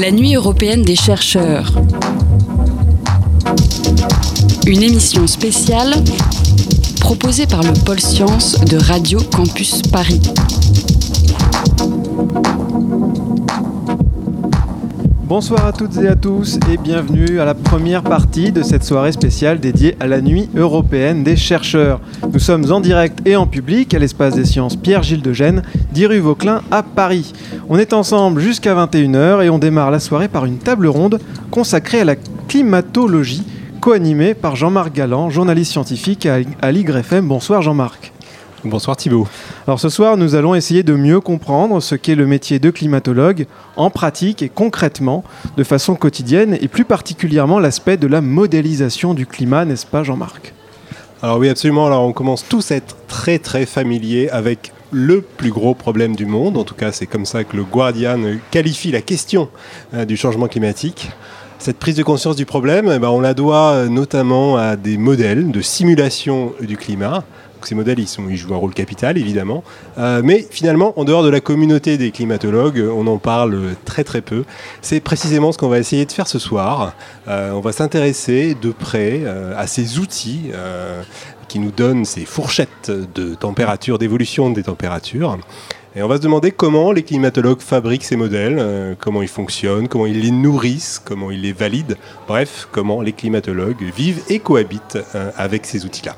La nuit européenne des chercheurs. Une émission spéciale proposée par le pôle sciences de Radio Campus Paris. Bonsoir à toutes et à tous et bienvenue à la première partie de cette soirée spéciale dédiée à la nuit européenne des chercheurs. Nous sommes en direct et en public à l'espace des sciences Pierre-Gilles de Gênes, 10 rue Vauclin à Paris. On est ensemble jusqu'à 21h et on démarre la soirée par une table ronde consacrée à la climatologie, co-animée par Jean-Marc Galland, journaliste scientifique à l'YFM. Bonsoir Jean-Marc. Bonsoir Thibault. Alors ce soir, nous allons essayer de mieux comprendre ce qu'est le métier de climatologue en pratique et concrètement, de façon quotidienne, et plus particulièrement l'aspect de la modélisation du climat, n'est-ce pas Jean-Marc? Alors oui, absolument. Alors on commence tous à être très très familiers avec le plus gros problème du monde. En tout cas, c'est comme ça que le Guardian qualifie la question euh, du changement climatique. Cette prise de conscience du problème, eh ben, on la doit euh, notamment à des modèles de simulation du climat ces modèles, ils, jouent un rôle capital, évidemment. Euh, mais finalement, en dehors de la communauté des climatologues, on en parle très très peu. C'est précisément ce qu'on va essayer de faire ce soir. On va s'intéresser de près à ces outils qui nous donnent ces fourchettes de température, d'évolution des températures. Et on va se demander comment les climatologues fabriquent ces modèles, comment ils fonctionnent, comment ils les nourrissent, comment ils les valident, bref, comment les climatologues vivent et cohabitent avec ces outils-là.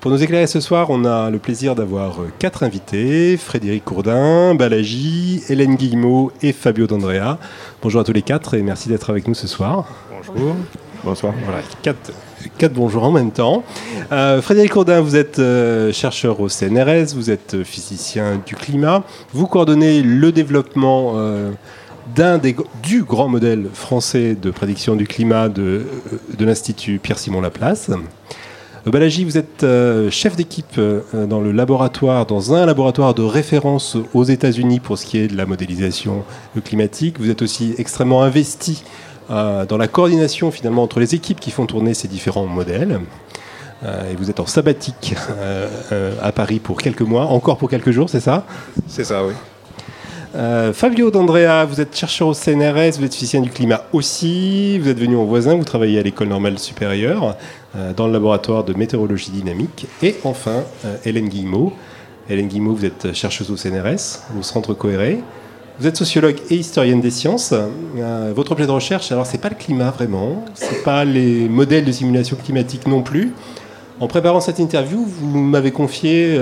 Pour nous éclairer ce soir, on a le plaisir d'avoir euh, quatre invités Frédéric Courdin, Balaji, Hélène Guillemot et Fabio D'Andrea. Bonjour à tous les quatre et merci d'être avec nous ce soir. Bonjour. Bonsoir. Voilà, quatre, quatre bonjours en même temps. Euh, Frédéric Courdin, vous êtes euh, chercheur au CNRS, vous êtes physicien du climat. Vous coordonnez le développement d'un des, du grand modèle français de prédiction du climat de, de l'Institut Pierre-Simon Laplace. Euh, Balaji, vous êtes euh, chef d'équipe euh, dans le laboratoire, dans un laboratoire de référence aux États-Unis pour ce qui est de la modélisation climatique. Vous êtes aussi extrêmement investi dans la coordination finalement entre les équipes qui font tourner ces différents modèles. et vous êtes en sabbatique à Paris pour quelques mois, encore pour quelques jours, c'est ça? C'est ça, oui. Fabio D'Andrea, vous êtes chercheur au CNRS, vous êtes physicien du climat aussi, vous êtes venu en voisin, vous travaillez à l'école normale supérieure. Euh, dans le laboratoire de météorologie dynamique. Et enfin, euh, Hélène Guillemot. Hélène Guillemot, vous êtes chercheuse au CNRS, au Centre Coéré. Vous êtes sociologue et historienne des sciences. Euh, votre objet de recherche, alors c'est pas le climat vraiment, c'est pas les modèles de simulation climatique non plus. En préparant cette interview, vous m'avez confié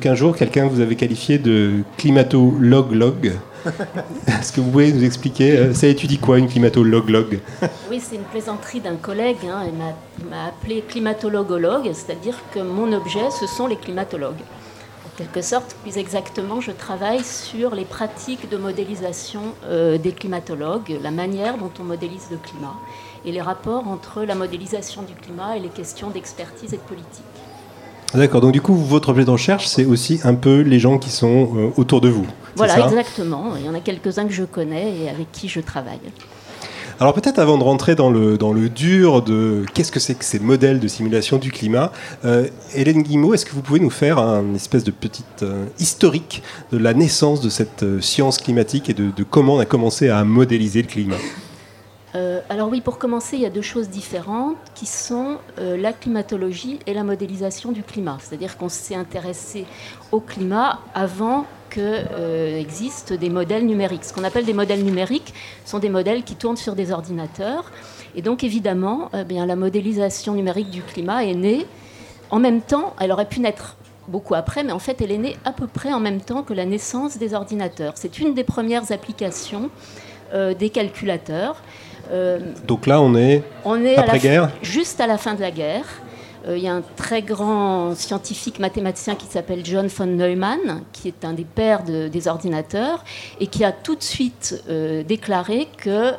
qu'un jour, quelqu'un vous avait qualifié de climatologue-log. Est-ce que vous pouvez nous expliquer euh, Ça étudie quoi une climatologue-log? Oui, c'est une plaisanterie d'un collègue. Hein, il m'a appelé climatologologue, c'est-à-dire que mon objet, ce sont les climatologues. En quelque sorte, plus exactement, je travaille sur les pratiques de modélisation euh, des climatologues, la manière dont on modélise le climat et les rapports entre la modélisation du climat et les questions d'expertise et de politique. D'accord, donc du coup, votre objet de recherche, c'est aussi un peu les gens qui sont euh, autour de vous. Voilà, exactement. Il y en a quelques-uns que je connais et avec qui je travaille. Alors peut-être avant de rentrer dans le, dans le dur de qu'est-ce que c'est que ces modèles de simulation du climat, euh, Hélène Guimau, est-ce que vous pouvez nous faire un espèce de petite euh, historique de la naissance de cette science climatique et de, de, comment on a commencé à modéliser le climat? euh, alors oui, pour commencer, il y a deux choses différentes qui sont euh, la climatologie et la modélisation du climat. C'est-à-dire qu'on s'est intéressé au climat avant que euh, des modèles numériques. Ce qu'on appelle des modèles numériques sont des modèles qui tournent sur des ordinateurs. Et donc évidemment, eh bien, la modélisation numérique du climat est née en même temps, elle aurait pu naître beaucoup après, mais en fait elle est née à peu près en même temps que la naissance des ordinateurs. C'est une des premières applications des calculateurs. Euh, Donc là, on est, après-guerre Juste à la fin de la guerre. Euh, il y a un très grand scientifique mathématicien qui s'appelle John von Neumann, qui est un des pères des ordinateurs, et qui a tout de suite euh, déclaré que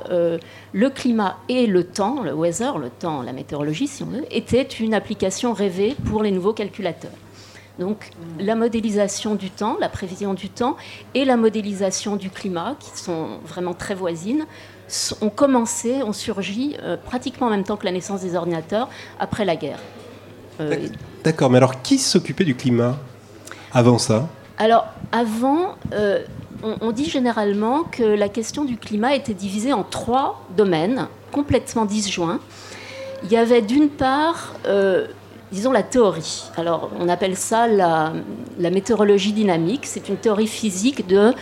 le climat et le temps, le weather, le temps, la météorologie si on veut, étaient une application rêvée pour les nouveaux calculateurs. Donc la modélisation du temps, la prévision du temps et la modélisation du climat, qui sont vraiment très voisines, ont commencé, ont surgi euh, pratiquement en même temps que la naissance des ordinateurs après la guerre. Euh, d'accord, mais alors qui s'occupait du climat avant ça? Alors avant, euh, on, dit généralement que la question du climat était divisée en trois domaines complètement disjoints. Il y avait d'une part, disons, la théorie. Alors, on appelle ça la, météorologie dynamique. C'est une théorie physique de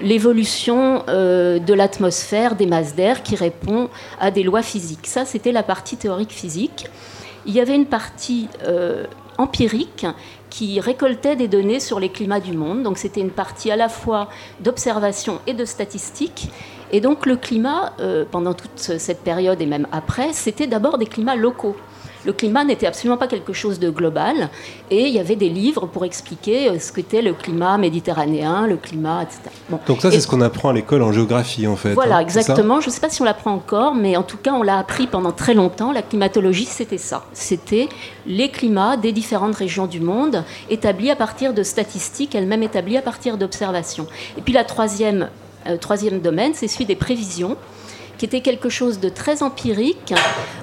l'évolution euh, de l'atmosphère, des masses d'air qui répond à des lois physiques. Ça, c'était la partie théorique physique. Il y avait une partie euh, empirique qui récoltait des données sur les climats du monde. Donc c'était une partie à la fois d'observation et de statistique. Et donc le climat, euh, pendant toute cette période et même après, c'était d'abord des climats locaux le climat n'était absolument pas quelque chose de global. Et il y avait des livres pour expliquer euh, ce qu'était le climat méditerranéen, le climat, etc. Donc ça, c'est ce qu'on apprend à l'école en géographie, en fait. Voilà, hein, exactement. Je ne sais pas si on l'apprend encore, mais en tout cas, on l'a appris pendant très longtemps. La climatologie, c'était ça. C'était les climats des différentes régions du monde, établis à partir de statistiques, elles-mêmes établies à partir d'observations. Et puis la troisième, euh, troisième domaine, c'est celui des prévisions qui était quelque chose de très empirique.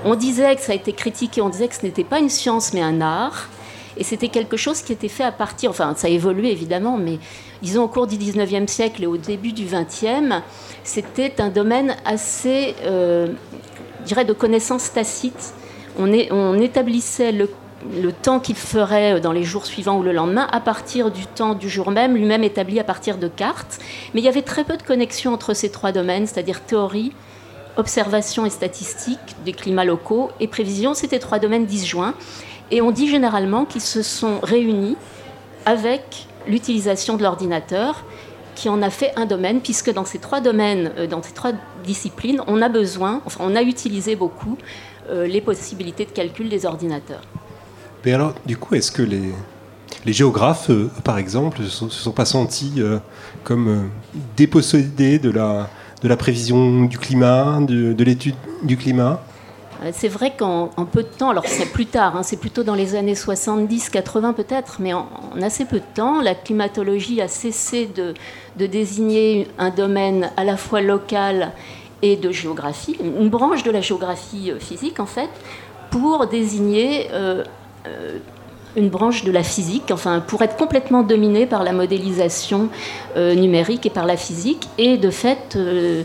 On disait que ça a été critiqué, on disait que ce n'était pas une science mais un art. Et c'était quelque chose qui était fait à partir, enfin ça a évolué évidemment, mais disons au cours du 19e siècle et au début du 20e, c'était un domaine assez, euh, je dirais, de connaissances tacites. On, établissait le, le temps qu'il ferait dans les jours suivants ou le lendemain à partir du temps du jour même, lui-même établi à partir de cartes. Mais il y avait très peu de connexion entre ces trois domaines, c'est-à-dire théorie, observation et statistique des climats locaux et prévision, c'était trois domaines disjoints. Et on dit généralement qu'ils se sont réunis avec l'utilisation de l'ordinateur qui en a fait un domaine, puisque dans ces trois domaines, euh, dans ces trois disciplines, on a besoin, enfin on a utilisé beaucoup euh, les possibilités de calcul des ordinateurs. Mais alors, du coup, est-ce que les, géographes, euh, par exemple, sont, se sont pas sentis comme dépossédés de la, de la prévision du climat, de, l'étude du climat euh, c'est vrai qu'en peu de temps, alors c'est plus tard, hein, c'est plutôt dans les années 70-80 peut-être, mais en, assez peu de temps, la climatologie a cessé de, désigner un domaine à la fois local et de géographie, une branche de la géographie euh, physique en fait, pour désigner euh, une branche de la physique, enfin pour être complètement dominée par la modélisation euh, numérique et par la physique, et de fait euh,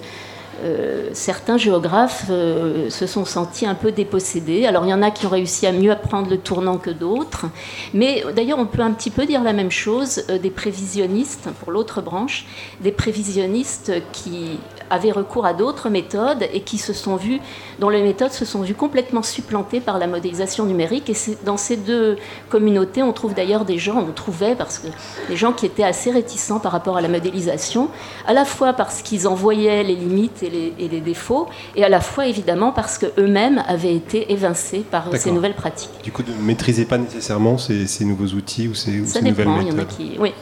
euh, certains géographes se sont sentis un peu dépossédés. Alors il y en a qui ont réussi à mieux apprendre le tournant que d'autres, mais d'ailleurs on peut un petit peu dire la même chose des prévisionnistes, pour l'autre branche, des prévisionnistes qui avaient recours à d'autres méthodes et qui se sont vus, dont les méthodes se sont vues complètement supplantées par la modélisation numérique. Et dans ces deux communautés, on trouve d'ailleurs des gens, on trouvait, parce que des gens qui étaient assez réticents par rapport à la modélisation, à la fois parce qu'ils en voyaient les limites et les, défauts, et à la fois évidemment parce qu'eux-mêmes avaient été évincés par ces nouvelles pratiques. Du coup, ne maîtrisez pas nécessairement ces, nouveaux outils ou ces, Ça nouvelles méthodes il y en a qui... Oui.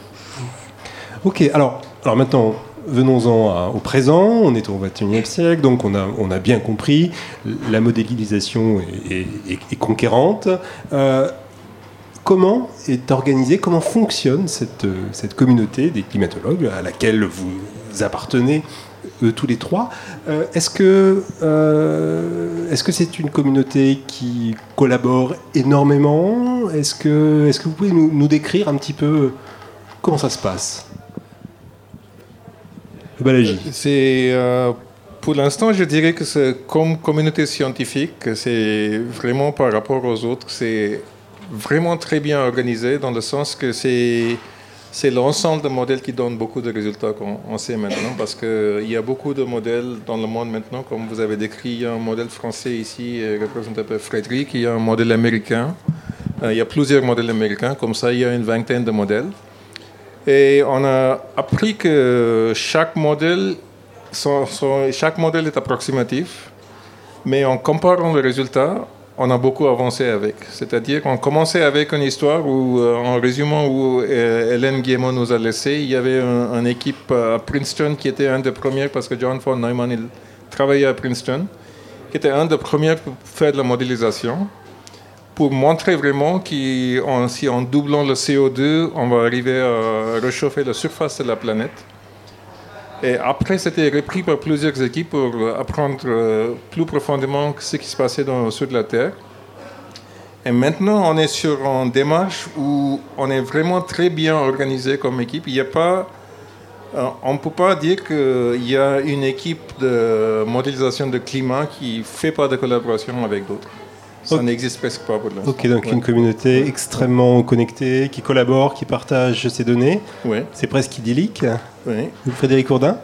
Ok, alors, alors maintenant, venons-en au présent, on est au XXIe siècle, donc on a, bien compris, la modélisation est, conquérante. Euh, comment est organisée, comment fonctionne cette, communauté des climatologues à laquelle vous appartenez tous les trois? Euh, est-ce que euh, est-ce que c'est une communauté qui collabore énormément? Est-ce que vous pouvez nous, décrire un petit peu comment ça se passe? C'est euh, pour l'instant, je dirais que c'est comme communauté scientifique, c'est vraiment par rapport aux autres, c'est vraiment très bien organisé dans le sens que c'est l'ensemble de modèles qui donne beaucoup de résultats qu'on sait maintenant, parce qu'il y a beaucoup de modèles dans le monde maintenant, comme vous avez décrit, il y a un modèle français ici, euh, représenté par Frédéric, il y a un modèle américain, euh, il y a plusieurs modèles américains, comme ça il y a une vingtaine de modèles. Et on a appris que chaque modèle, chaque modèle est approximatif, mais en comparant les résultats, on a beaucoup avancé avec. C'est-à-dire qu'on commençait avec une histoire où, euh, en résumant où euh, Hélène Guillemot nous a laissé, il y avait une équipe à Princeton qui était un des premiers, parce que John von Neumann il travaillait à Princeton, qui était un des premiers pour faire de la modélisation, pour montrer vraiment qu'en si en doublant le CO2, on va arriver à réchauffer la surface de la planète. Et après, c'était repris par plusieurs équipes pour apprendre euh, plus profondément ce qui se passait dans de la Terre. Et maintenant, on est sur une démarche où on est vraiment très bien organisé comme équipe. Il n'y a pas Euh, on ne peut pas dire qu'il y a une équipe de modélisation de climat qui ne fait pas de collaboration avec d'autres. Ça n'existe presque pas pour l'instant. Ok, donc une communauté extrêmement connectée, qui collabore, qui partage ses données. Oui. C'est presque idyllique. Oui. Frédéric Courdin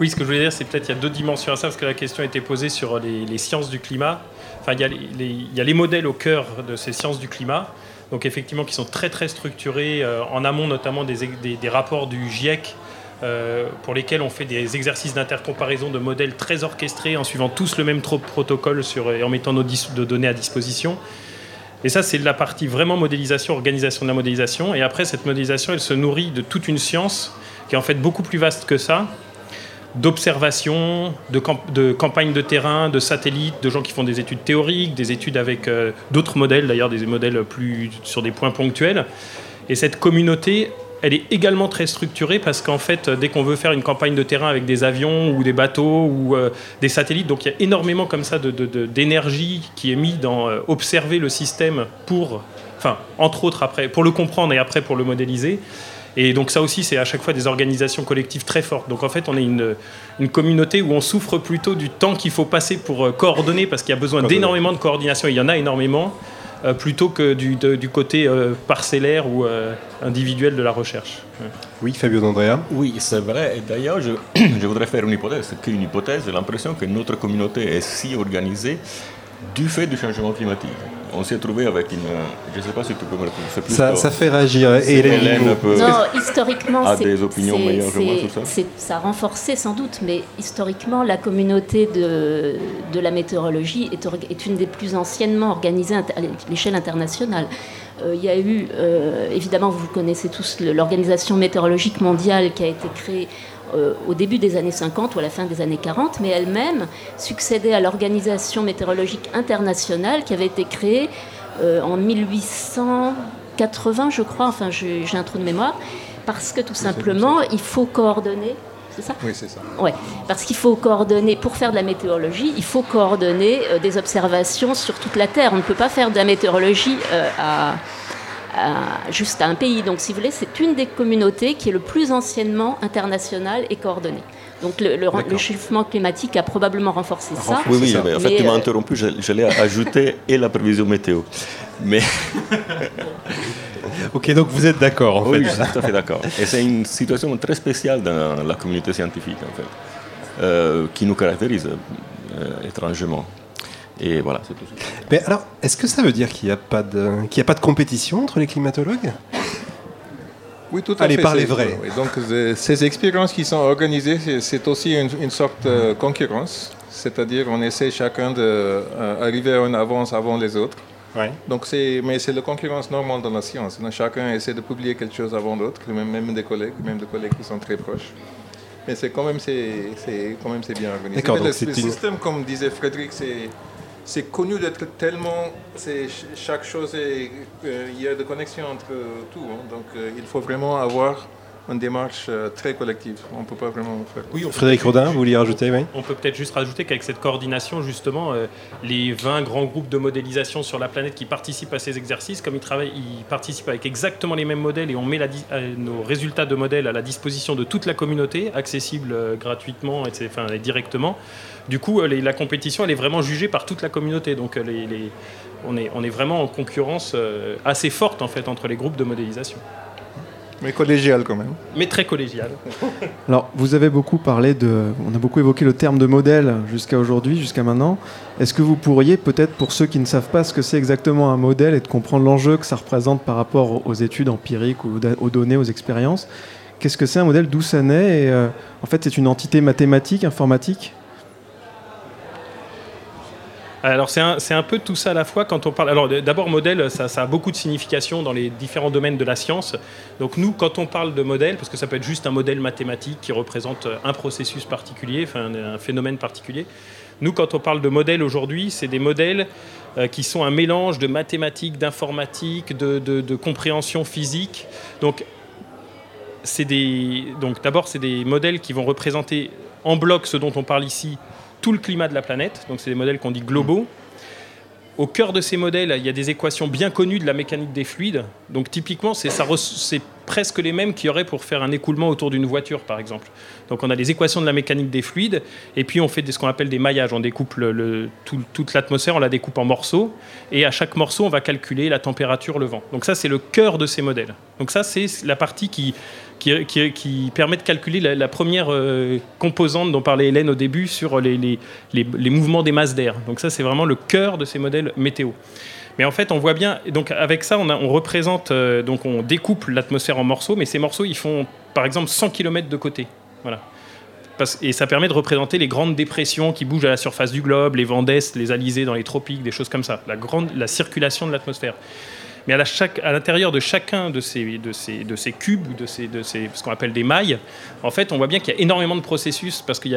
Oui, ce que je voulais dire, c'est peut-être qu'il y a deux dimensions à ça, parce que la question a été posée sur les, sciences du climat. Enfin, il y, a les, il y, a les, modèles au cœur de ces sciences du climat, donc effectivement qui sont très très structurés, euh, en amont notamment des, des, des rapports du GIEC euh, pour lesquels on fait des exercices d'intercomparaison de modèles très orchestrés en suivant tous le même protocole et en mettant nos données à disposition. Et ça, c'est la partie vraiment modélisation, organisation de la modélisation. Et après, cette modélisation, elle se nourrit de toute une science qui est en fait beaucoup plus vaste que ça, d'observation, de, de campagnes de terrain, de satellites, de gens qui font des études théoriques, des études avec euh, d'autres modèles, d'ailleurs des modèles plus sur des points ponctuels. Et cette communauté, elle est également très structurée parce qu'en fait, dès qu'on veut faire une campagne de terrain avec des avions ou des bateaux ou euh, des satellites, donc il y a énormément comme ça d'énergie de, qui est mise dans euh, observer le système pour, enfin, entre autres après, pour le comprendre et après pour le modéliser. Et donc ça aussi, c'est à chaque fois des organisations collectives très fortes. Donc en fait, on est une, une communauté où on souffre plutôt du temps qu'il faut passer pour euh, coordonner, parce qu'il y a besoin d'énormément de coordination, il y en a énormément. Euh, plutôt que du, du côté euh, parcellaire ou euh, individuel de la recherche. Oui, Fabio D'Andrea. Oui, c'est vrai. Et d'ailleurs, je, je, voudrais faire une hypothèse. Qu'une hypothèse, j'ai l'impression que notre communauté est si organisée du fait du changement climatique on s'est trouvé avec une. Je ne sais pas si tu peux me répondre. Plus ça, ça, fait réagir. Et Hélène peut non, historiquement, a des opinions meilleures que moi sur ça. Ça a renforcé sans doute, mais historiquement, la communauté de, de la météorologie est, est, une des plus anciennement organisées à l'échelle internationale. Euh, il y a eu, euh, évidemment, vous connaissez tous l'Organisation météorologique mondiale qui a été créée euh, au début des années 50 ou à la fin des années 40, mais elle-même succédait à l'Organisation météorologique internationale qui avait été créée euh, en 1880, je crois, enfin j'ai un trou de mémoire, parce que tout simplement, il faut coordonner c'est ça? Oui, c'est ça. Ouais, parce qu'il faut coordonner, pour faire de la météorologie, il faut coordonner euh, des observations sur toute la Terre. On ne peut pas faire de la météorologie à, juste à un pays. Donc, si vous voulez, c'est une des communautés qui est le plus anciennement internationale et coordonnée. Donc, le, le, climatique a probablement renforcé ça. Oui, oui, en fait, tu m'as euh, interrompu, j'allais ajouter et la prévision météo. Mais. ok, donc vous êtes d'accord, en fait. Oui, je suis tout à fait d'accord. Et c'est une situation très spéciale dans la communauté scientifique, en fait, euh, qui nous caractérise euh, étrangement. Et voilà, c'est tout. Mais alors, est-ce que ça veut dire qu'il n'y a, pas de, qu'il a pas de compétition entre les climatologues? Oui, tout à Allez, fait. parlez vrai. donc, ces expériences qui sont organisées, c'est aussi une, sorte de concurrence. C'est-à-dire, on essaie chacun d'arriver euh, à une avance avant les autres. Ouais. Donc, c'est, mais c'est la concurrence normale dans la science. chacun essaie de publier quelque chose avant d'autres, même, même des collègues, même des collègues qui sont très proches. Mais c'est quand même c'est, c'est quand même c'est bien organisé. D'accord, le, le système, comme disait Frédéric, c'est c'est connu d'être tellement. Chaque chose, est, euh, il y a des connexions entre tout. Hein. donc euh, il faut vraiment avoir une démarche euh, très collective. On ne peut pas vraiment faire. Oui, Frédéric Rodin, vous vouliez rajouter oui? On peut peut-être juste rajouter qu'avec cette coordination, justement, les 20 grands groupes de modélisation sur la planète qui participent à ces exercices, comme ils, travaillent, ils participent avec exactement les mêmes modèles et on met nos résultats de modèles à la disposition de toute la communauté, accessibles gratuitement et, enfin, directement. Du coup, euh, la compétition, elle est vraiment jugée par toute la communauté. Donc, euh, on, est, on est vraiment en concurrence euh, assez forte en fait entre les groupes de modélisation. Mais collégial quand même. Mais très collégial. Alors, vous avez beaucoup parlé de. On a beaucoup évoqué le terme de modèle jusqu'à aujourd'hui, jusqu'à maintenant. Est-ce que vous pourriez, peut-être pour ceux qui ne savent pas ce que c'est exactement un modèle et de comprendre l'enjeu que ça représente par rapport aux études empiriques, ou aux données, aux expériences, qu'est-ce que c'est un modèle? D'où ça naît? Et, En fait, c'est une entité mathématique, informatique? Alors c'est un, peu tout ça à la fois quand on parle. Alors d'abord modèle, ça, a beaucoup de signification dans les différents domaines de la science. Donc nous, quand on parle de modèle, parce que ça peut être juste un modèle mathématique qui représente un processus particulier, enfin un, phénomène particulier. Nous, quand on parle de modèle aujourd'hui, c'est des modèles euh, qui sont un mélange de mathématiques, d'informatique, de, de, compréhension physique. Donc c'est des, donc d'abord c'est des modèles qui vont représenter en bloc ce dont on parle ici tout le climat de la planète, donc c'est des modèles qu'on dit globaux. au cœur de ces modèles, il y a des équations bien connues de la mécanique des fluides. Donc typiquement, c'est presque les mêmes qu'il y aurait pour faire un écoulement autour d'une voiture, par exemple. Donc on a des équations de la mécanique des fluides, et puis on fait ce qu'on appelle des maillages. On découpe toute l'atmosphère, on la découpe en morceaux, et à chaque morceau, on va calculer la température, le vent. Donc ça, c'est le cœur de ces modèles. Donc ça, c'est la partie qui, qui, permet de calculer la, première euh, composante dont parlait Hélène au début sur les, mouvements des masses d'air. Donc ça, c'est vraiment le cœur de ces modèles météo. Mais en fait, on voit bien, donc avec ça, on, on représente, euh, donc on découpe l'atmosphère en morceaux, mais ces morceaux, ils font par exemple 100 km de côté. Voilà. et ça permet de représenter les grandes dépressions qui bougent à la surface du globe, les vents d'est, les alizés dans les tropiques, des choses comme ça, la, grande, la circulation de l'atmosphère. Mais à l'intérieur de chacun de ces, cubes ou de, ces, ce qu'on appelle des mailles, en fait, on voit bien qu'il y a énormément de processus parce qu'il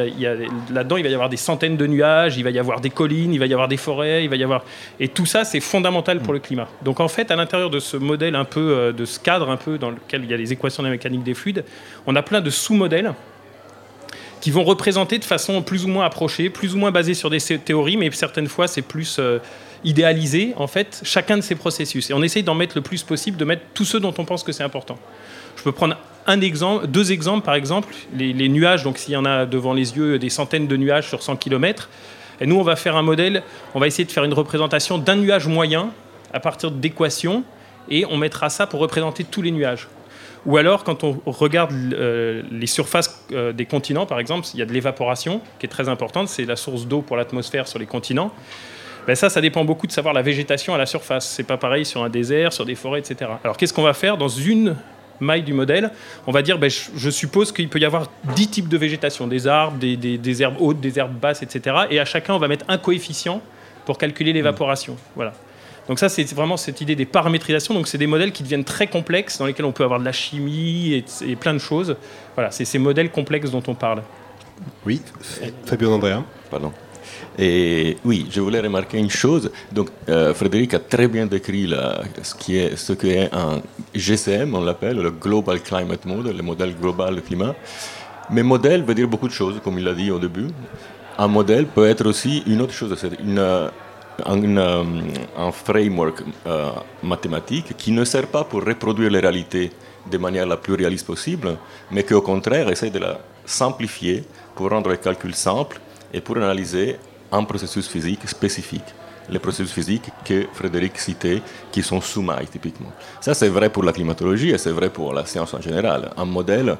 là-dedans, il va y avoir des centaines de nuages, il va y avoir des collines, il va y avoir des forêts, il va y avoir et tout ça, c'est fondamental pour le climat. Donc en fait, à l'intérieur de ce modèle un peu, euh, de ce cadre un peu dans lequel il y a les équations de la mécanique des fluides, on a plein de sous-modèles qui vont représenter de façon plus ou moins approchée, plus ou moins basée sur des théories, mais certaines fois c'est plus euh, idéaliser en fait chacun de ces processus. Et on essaye d'en mettre le plus possible, de mettre tous ceux dont on pense que c'est important. Je peux prendre un exemple, deux exemples par exemple, les, nuages, donc s'il y en a devant les yeux des centaines de nuages sur 100 km, et nous on va faire un modèle, on va essayer de faire une représentation d'un nuage moyen à partir d'équations, et on mettra ça pour représenter tous les nuages. Ou alors, quand on regarde euh, les surfaces euh, des continents, par exemple, il y a de l'évaporation qui est très importante, c'est la source d'eau pour l'atmosphère sur les continents. Ben ça, ça dépend beaucoup de savoir la végétation à la surface. C'est pas pareil sur un désert, sur des forêts, etc. Alors qu'est-ce qu'on va faire dans une maille du modèle? On va dire, ben, je, suppose qu'il peut y avoir dix types de végétation, des arbres, des, herbes hautes, des herbes basses, etc. Et à chacun, on va mettre un coefficient pour calculer l'évaporation. Voilà. Donc ça, c'est vraiment cette idée des paramétrisations. Donc c'est des modèles qui deviennent très complexes, dans lesquels on peut avoir de la chimie et, et plein de choses. Voilà, c'est ces modèles complexes dont on parle. Oui, Fabio Andrea. Pardon. Et oui, je voulais remarquer une chose. Donc, euh, Frédéric a très bien décrit ce qui est un GCM, on l'appelle le Global Climate Model, le modèle global du climat. Mais modèle veut dire beaucoup de choses, comme il l'a dit au début. Un modèle peut être aussi une autre chose, c'est une, euh, euh, un framework mathématique qui ne sert pas pour reproduire les réalités de manière la plus réaliste possible, mais qui au contraire essaie de la simplifier pour rendre les calculs simples et pour analyser un processus physique spécifique. Les processus physiques que Frédéric citait, qui sont sous-mailles typiquement. Ça, c'est vrai pour la climatologie et c'est vrai pour la science en général. Un modèle,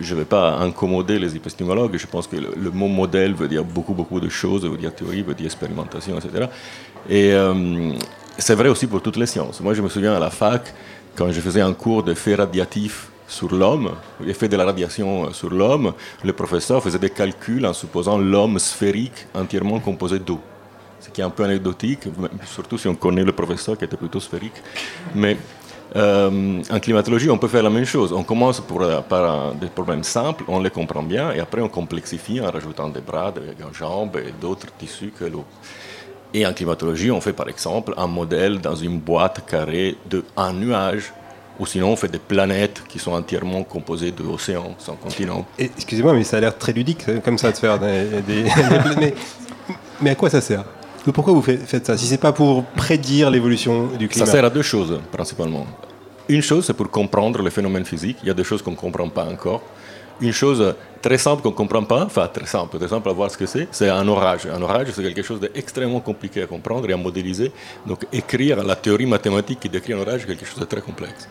je ne vais pas incommoder les épistémologues, je pense que le, mot modèle veut dire beaucoup, beaucoup de choses, veut dire théorie, veut dire expérimentation, etc. Et euh, c'est vrai aussi pour toutes les sciences. Moi, je me souviens à la fac, quand je faisais un cours de faits radiatifs sur l'homme, l'effet de la radiation sur l'homme, le professeur faisait des calculs en supposant l'homme sphérique entièrement composé d'eau. Ce qui est un peu anecdotique, surtout si on connaît le professeur qui était plutôt sphérique. Mais euh, en climatologie, on peut faire la même chose. On commence euh, par des problèmes simples, on les comprend bien, et après on complexifie en rajoutant des bras, des jambes et d'autres tissus que l'eau. Et en climatologie, on fait par exemple un modèle dans une boîte carrée d'un nuage ou sinon, on fait des planètes qui sont entièrement composées d'océans, sans continent. Excusez-moi, mais ça a l'air très ludique euh, comme ça de faire des, des, planètes. Mais à quoi ça sert? Pourquoi vous faites ça? Si c'est pas pour prédire l'évolution du climat Ça sert à deux choses, principalement. Une chose, c'est pour comprendre les phénomènes physiques. Il y a des choses qu'on ne comprend pas encore une chose très simple qu'on ne comprend pas, enfin très simple, très simple à voir ce que c'est, c'est un orage. Un orage, c'est quelque chose d'extrêmement compliqué à comprendre et à modéliser. Donc écrire la théorie mathématique qui décrit un orage est quelque chose de très complexe.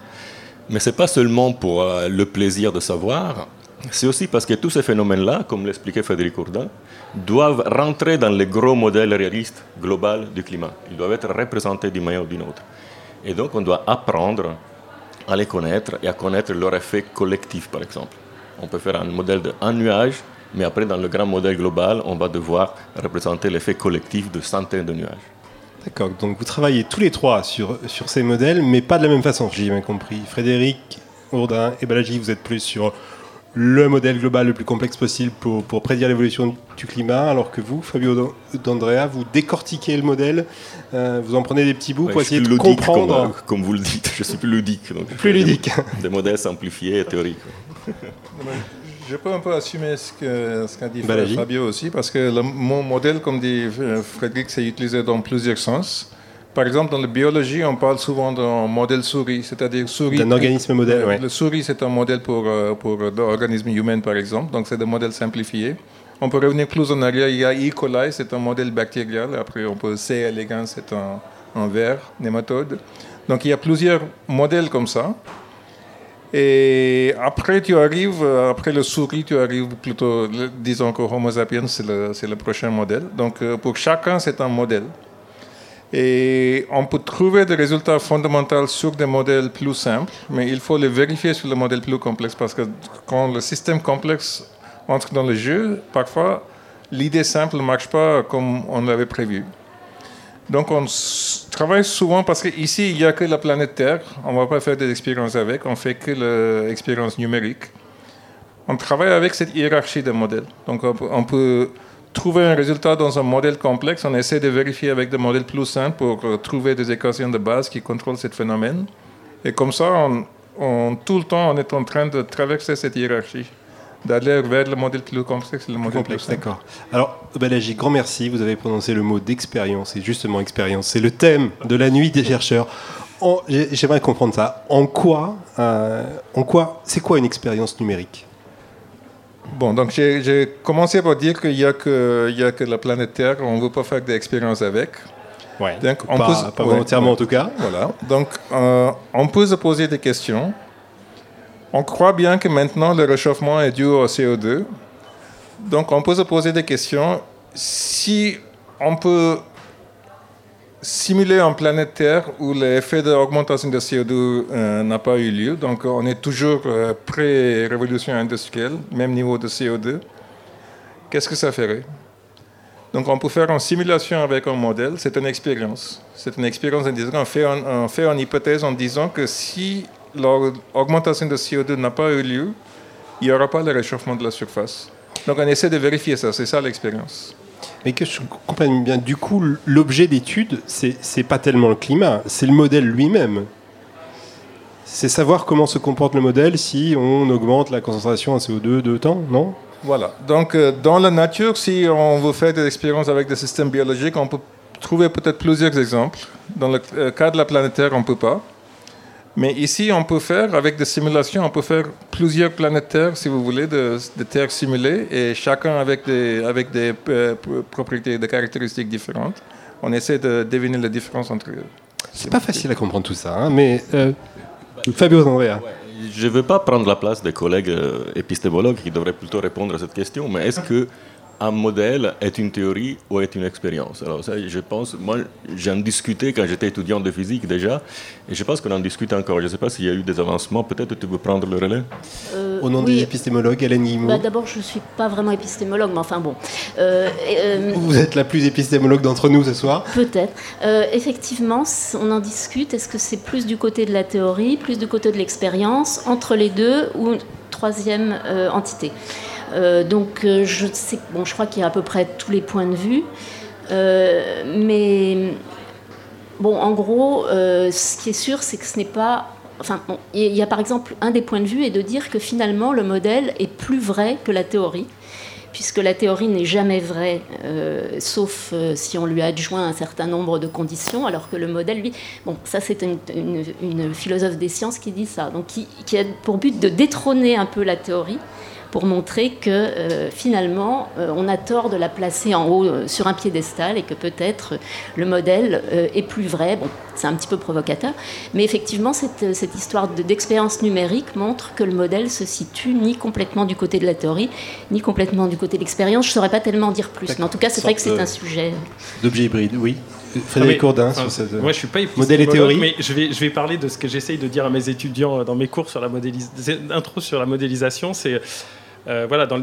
Mais ce n'est pas seulement pour euh, le plaisir de savoir, c'est aussi parce que tous ces phénomènes-là, comme l'expliquait Frédéric Ourdin, doivent rentrer dans les gros modèles réalistes globaux du climat. Ils doivent être représentés d'une manière ou d'une autre. Et donc on doit apprendre à les connaître et à connaître leur effet collectif, par exemple. On peut faire un modèle d'un nuage, mais après, dans le grand modèle global, on va devoir représenter l'effet collectif de centaines de nuages. D'accord, donc vous travaillez tous les trois sur, sur ces modèles, mais pas de la même façon, j'ai bien compris. Frédéric, Ourdin et Balaji, vous êtes plus sur le modèle global le plus complexe possible pour, pour prédire l'évolution du climat, alors que vous, Fabio D'Andrea, vous décortiquez le modèle, euh, vous en prenez des petits bouts pour essayer de comprendre. Comme, vous le dites, je suis plus ludique. plus ludique. Des, modèles simplifiés et théoriques. Je peux un peu assumer ce qu'a ce dit Fabio aussi, parce que le, mon modèle, comme dit Frédéric, c'est utilisé dans plusieurs sens. Par exemple, dans la biologie, on parle souvent d'un modèle souris, c'est-à-dire souris. D'un organisme modèle, oui. Le souris, c'est un modèle pour, pour l'organisme humain, par exemple, donc c'est des modèles simplifiés. On peut revenir plus en arrière, il y a E. coli, c'est un modèle bactérial. Après, on peut C. elegans, c'est un, un ver, nématode. Donc, il y a plusieurs modèles comme ça. Et après, tu arrives, après le souris, tu arrives plutôt, disons que Homo sapiens, c'est le, le, prochain modèle. Donc, pour chacun, c'est un modèle. Et on peut trouver des résultats fondamentaux sur des modèles plus simples, mais il faut les vérifier sur le modèle plus complexe parce que quand le système complexe entre dans le jeu, parfois l'idée simple ne marche pas comme on l'avait prévu. Donc on travaille souvent parce qu'ici il n'y a que la planète Terre, on ne va pas faire des expériences avec, on fait que l'expérience numérique. On travaille avec cette hiérarchie de modèles. Donc on peut trouver un résultat dans un modèle complexe, on essaie de vérifier avec des modèles plus simples pour euh, trouver des équations de base qui contrôlent ce phénomène. Et comme ça, on, tout le temps, on est en train de traverser cette hiérarchie, d'aller vers le modèle plus complexe et le modèle complexe, plus simple. D'accord. Alors, Balaji, grand merci. Vous avez prononcé le mot d'expérience, et justement expérience. C'est le thème de la nuit des chercheurs. J'aimerais comprendre ça. En quoi, euh, en quoi, c'est quoi une expérience numérique? Bon, donc j'ai commencé par dire qu'il n'y a, que, a que la planète Terre, on ne veut pas faire d'expérience avec. Ouais, donc, on pas, peut, volontairement en tout cas. Voilà. Donc, euh, on peut se poser des questions. On croit bien que maintenant le réchauffement est dû au CO2. Donc, on peut se poser des questions. Si on peut simuler une planète Terre où l'effet d'augmentation de CO2 euh, n'a pas eu lieu. Donc on est toujours euh, pré-révolution industrielle, même niveau de CO2. Qu'est-ce que ça ferait? Donc on peut faire une simulation avec un modèle, c'est une expérience. C'est une expérience en disant, on fait, on fait une hypothèse en disant que si l'augmentation de CO2 n'a pas eu lieu, il n'y aura pas le réchauffement de la surface. Donc on essaie de vérifier ça, c'est ça l'expérience. Mais que je comprenne bien, du coup, l'objet d'étude, c'est pas tellement le climat, c'est le modèle lui-même. C'est savoir comment se comporte le modèle si on augmente la concentration en CO2 de temps, non? Voilà. Donc, euh, dans la nature, si on veut faire des expériences avec des systèmes biologiques, on peut trouver peut-être plusieurs exemples. Dans le euh, cas de la planète Terre, on ne peut pas. Mais ici, on peut faire, avec des simulations, on peut faire plusieurs planètes Terre, si vous voulez, de, de Terre simulées, et chacun avec des, avec des euh, propriétés, des caractéristiques différentes. On essaie de deviner la différence entre eux. C'est pas facile à comprendre tout ça, hein, mais euh, Fabio Andrea. Je ne veux pas prendre la place des collègues euh, épistémologues qui devraient plutôt répondre à cette question, mais est-ce que un modèle est une théorie ou est une expérience Alors ça, je pense, moi, j'en discutais quand j'étais étudiant de physique déjà, et je pense qu'on en discute encore. Je ne sais pas s'il y a eu des avancements. Peut-être tu veux prendre le relais euh, Au nom des épistémologues, Hélène bah, D'abord, je ne suis pas vraiment épistémologue, mais enfin bon. Euh, euh, Vous êtes la plus épistémologue d'entre nous ce soir Peut-être. effectivement, on en discute. Est-ce que c'est plus du côté de la théorie, plus du côté de l'expérience, entre les deux, ou une troisième entité? Euh, donc euh, je crois qu'il y a à peu près tous les points de vue, euh, mais bon, en gros, ce qui est sûr, c'est que ce n'est pas Enfin, il y a par exemple un des points de vue est de dire que finalement le modèle est plus vrai que la théorie, puisque la théorie n'est jamais vraie, sauf si on lui adjoint un certain nombre de conditions, alors que le modèle, lui, bon, ça c'est une, philosophe des sciences qui dit ça, donc qui a pour but de détrôner un peu la théorie pour montrer que euh, finalement, euh, on a tort de la placer en haut euh, sur un piédestal et que peut-être le modèle est plus vrai. Bon, c'est un petit peu provocateur, mais effectivement, cette, cette histoire d'expérience numérique montre que le modèle se situe ni complètement du côté de la théorie, ni complètement du côté de l'expérience. Je ne saurais pas tellement en dire plus, mais en tout cas, c'est vrai que c'est un sujet. D'objet hybride, oui. Frédéric Courdin, sur cette moi, je suis pas modèle et théorie. Mais je vais, je vais parler de ce que j'essaye de dire à mes étudiants dans mes cours sur la modélisation. Intro sur la modélisation, c'est euh, voilà, dans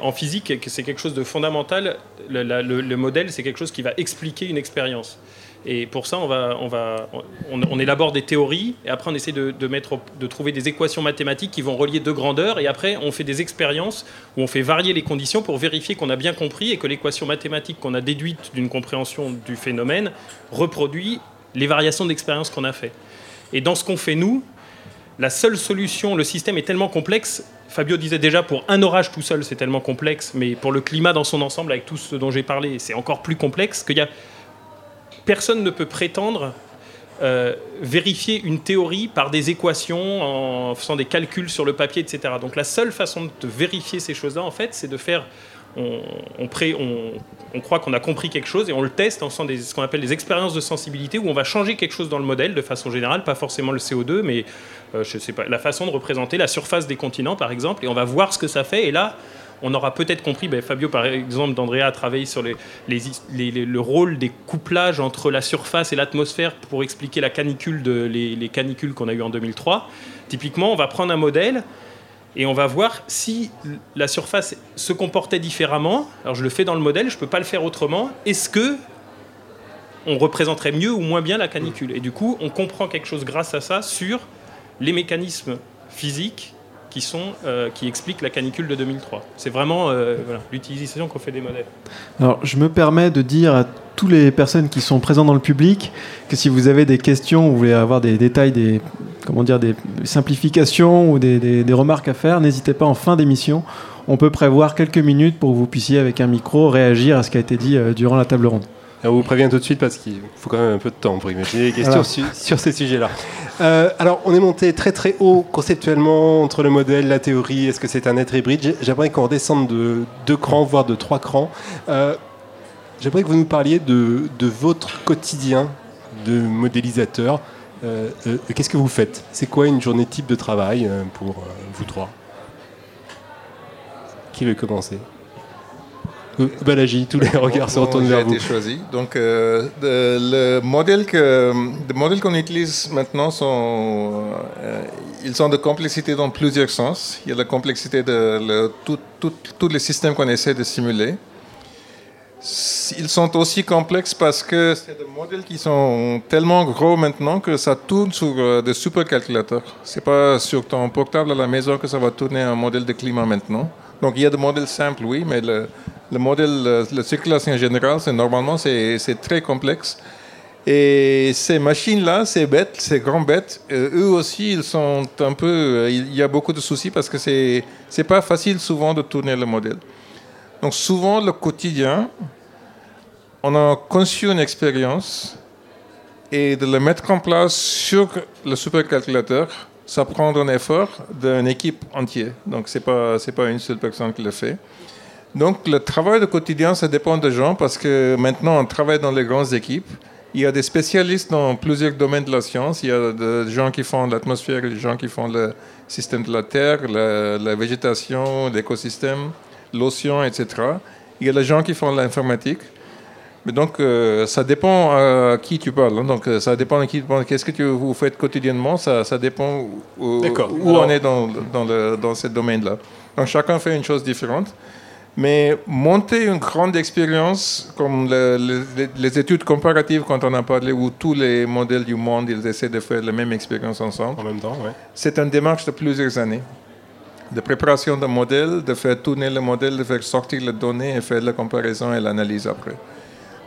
en physique, c'est quelque chose de fondamental. Le, modèle, c'est quelque chose qui va expliquer une expérience. Et pour ça, on, va, on, va, on, élabore des théories, et après on essaie de, mettre, de trouver des équations mathématiques qui vont relier deux grandeurs, et après on fait des expériences où on fait varier les conditions pour vérifier qu'on a bien compris et que l'équation mathématique qu'on a déduite d'une compréhension du phénomène reproduit les variations d'expérience qu'on a fait. Et dans ce qu'on fait nous, la seule solution, le système est tellement complexe, Fabio disait déjà pour un orage tout seul, c'est tellement complexe, mais pour le climat dans son ensemble, avec tout ce dont j'ai parlé, c'est encore plus complexe qu'il y a personne ne peut prétendre euh, vérifier une théorie par des équations en faisant des calculs sur le papier, etc. Donc la seule façon de vérifier ces choses-là, en fait, c'est de faire on, croit qu'on a compris quelque chose et on le teste en faisant des, ce qu'on appelle des expériences de sensibilité où on va changer quelque chose dans le modèle de façon générale, pas forcément le CO2, mais euh, je pas, la façon de représenter la surface des continents par exemple, et on va voir ce que ça fait. Et là, on aura peut-être compris, ben, Fabio par exemple d'Andrea a travaillé sur le rôle des couplages entre la surface et l'atmosphère pour expliquer la canicule de, les, canicules qu'on a eues en 2003. Typiquement, on va prendre un modèle et on va voir si la surface se comportait différemment. Alors je le fais dans le modèle, je ne peux pas le faire autrement. Est-ce que on représenterait mieux ou moins bien la canicule? Et du coup, on comprend quelque chose grâce à ça sur les mécanismes physiques qui, sont, euh, qui expliquent la canicule de 2003. C'est vraiment euh, l'utilisation qu'on fait des modèles. Alors, je me permets de dire à toutes les personnes qui sont présentes dans le public que si vous avez des questions ou vous voulez avoir des détails, des, comment dire, des simplifications ou des, des, remarques à faire, n'hésitez pas en fin d'émission. On peut prévoir quelques minutes pour que vous puissiez, avec un micro, réagir à ce qui a été dit euh, durant la table ronde. On vous prévient tout de suite parce qu'il faut quand même un peu de temps pour imaginer des questions sur ces sujets-là. Euh, alors, on est monté très très haut conceptuellement entre le modèle, la théorie. Est-ce que c'est un être hybride? J'aimerais qu'on redescende de deux crans, voire de trois crans. Euh, j'aimerais que vous nous parliez de, votre quotidien de modélisateur. Euh, qu'est-ce que vous faites? C'est quoi une journée type de travail pour vous trois? Qui veut commencer? Balaji, tous les regards se retournent vers vous. été choisi. Donc, euh, le modèle que, les modèles qu'on utilise maintenant sont, euh, ils sont de complexité dans plusieurs sens. Il y a la complexité de tous les systèmes qu'on essaie de simuler. Ils sont aussi complexes parce que c'est des modèles qui sont tellement gros maintenant que ça tourne sur euh, des supercalculateurs. C'est pas sur ton portable à la maison que ça va tourner un modèle de climat maintenant. Donc il y a des modèles simples, oui, mais le, le modèle, la circulation générale, c'est normalement c'est très complexe. Et ces machines-là, ces bêtes, ces grands bêtes, euh, eux aussi, ils sont un peu. Euh, il y a beaucoup de soucis parce que c'est c'est pas facile souvent de tourner le modèle. Donc souvent le quotidien, on a conçu une expérience et de le mettre en place sur le supercalculateur, ça prend un effort d'une équipe entière. Donc c'est pas c'est pas une seule personne qui le fait. Donc le travail de quotidien, ça dépend des gens parce que maintenant on travaille dans les grandes équipes. Il y a des spécialistes dans plusieurs domaines de la science. Il y a des gens qui font l'atmosphère, des gens qui font le système de la Terre, la, végétation, l'écosystème, l'océan, etc. Il y a des gens qui font l'informatique. Mais donc, euh, ça dépend à qui tu parles. Hein. Donc, euh, ça dépend de qui tu parles. Qu'est-ce que tu, vous faites quotidiennement? Ça, ça dépend où, où on est dans, dans, le, dans ce domaine-là. Donc, chacun fait une chose différente. Mais monter une grande expérience comme les études comparatives quand on a parlé où tous les modèles du monde ils essaient de faire la même expérience ensemble. En même temps, oui. C'est une démarche de plusieurs années de préparation d'un modèle, de faire tourner le modèle, de faire sortir les données et faire la comparaison et l'analyse après.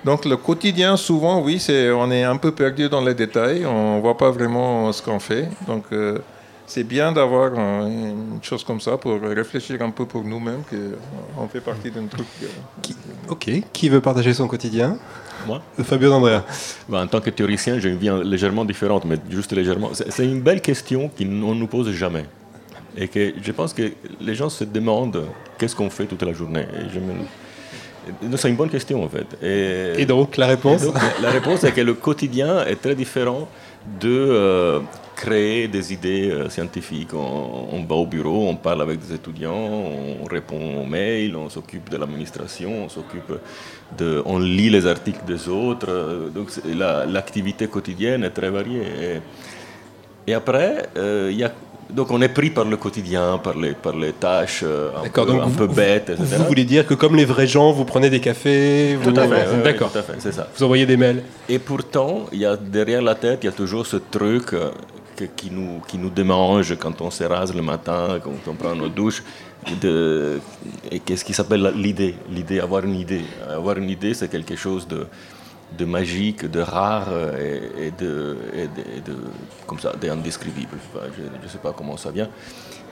Donc le quotidien, souvent, oui, c'est on est un peu perdu dans les détails, on ne voit pas vraiment ce qu'on fait. Donc euh, c'est bien d'avoir une chose comme ça pour réfléchir un peu pour nous-mêmes, qu'on fait partie d'un truc. Euh, Qui, ok, qui veut partager son quotidien? Moi? Fabio D'Andrea. Ben, en tant que théoricien, j'ai une vie légèrement différente, mais juste légèrement. C'est une belle question qu'on ne nous pose jamais. Et que je pense que les gens se demandent qu'est-ce qu'on fait toute la journée. C'est une bonne question en fait. Et, donc la réponse La réponse est que le quotidien est très différent de euh, créer des idées euh, scientifiques. On, va au bureau, on parle avec des étudiants, on répond aux mails, on s'occupe de l'administration, on s'occupe de, on lit les articles des autres. Donc l'activité quotidienne est très variée. Et, après, euh, il y a donc on est pris par le quotidien, par les, par les tâches euh, un, peu, un peu, bêtes, Vous voulez dire que comme les vrais gens, vous prenez des cafés Tout à fait, d'accord. c'est ça. Vous envoyez des mails Et pourtant, il y a derrière la tête, il y a toujours ce truc qui, nous, qui nous démange quand on se rase le matin, quand on prend nos douches. De, et qu'est-ce qui s'appelle l'idée? L'idée, avoir une idée. Avoir une idée, c'est quelque chose de, de magique, de rare et, de, de, comme ça, d'indescriptible. je ne sais pas comment ça vient.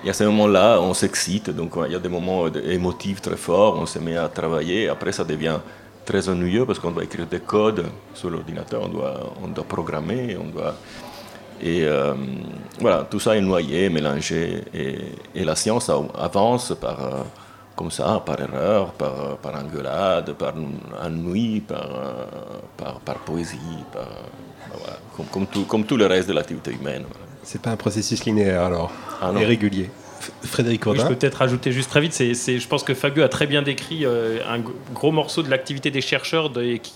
Et à ce moment-là, on s'excite, donc il y a des moments émotifs très forts, on se met à travailler, après ça devient très ennuyeux parce qu'on doit écrire des codes sur l'ordinateur, on doit, on doit programmer, on doit... Et euh, voilà, tout ça est noyé, mélangé, et, la science avance par, euh, comme ça, par erreur, par, par engueulade, par ennui, par, par, par poésie, par, comme, comme, tout, comme tout le reste de l'activité humaine. C'est pas un processus linéaire alors, ah et régulier. Frédéric je peux peut-être rajouter juste très vite. C'est, je pense que Fagu a très bien décrit euh, un gros morceau de l'activité des chercheurs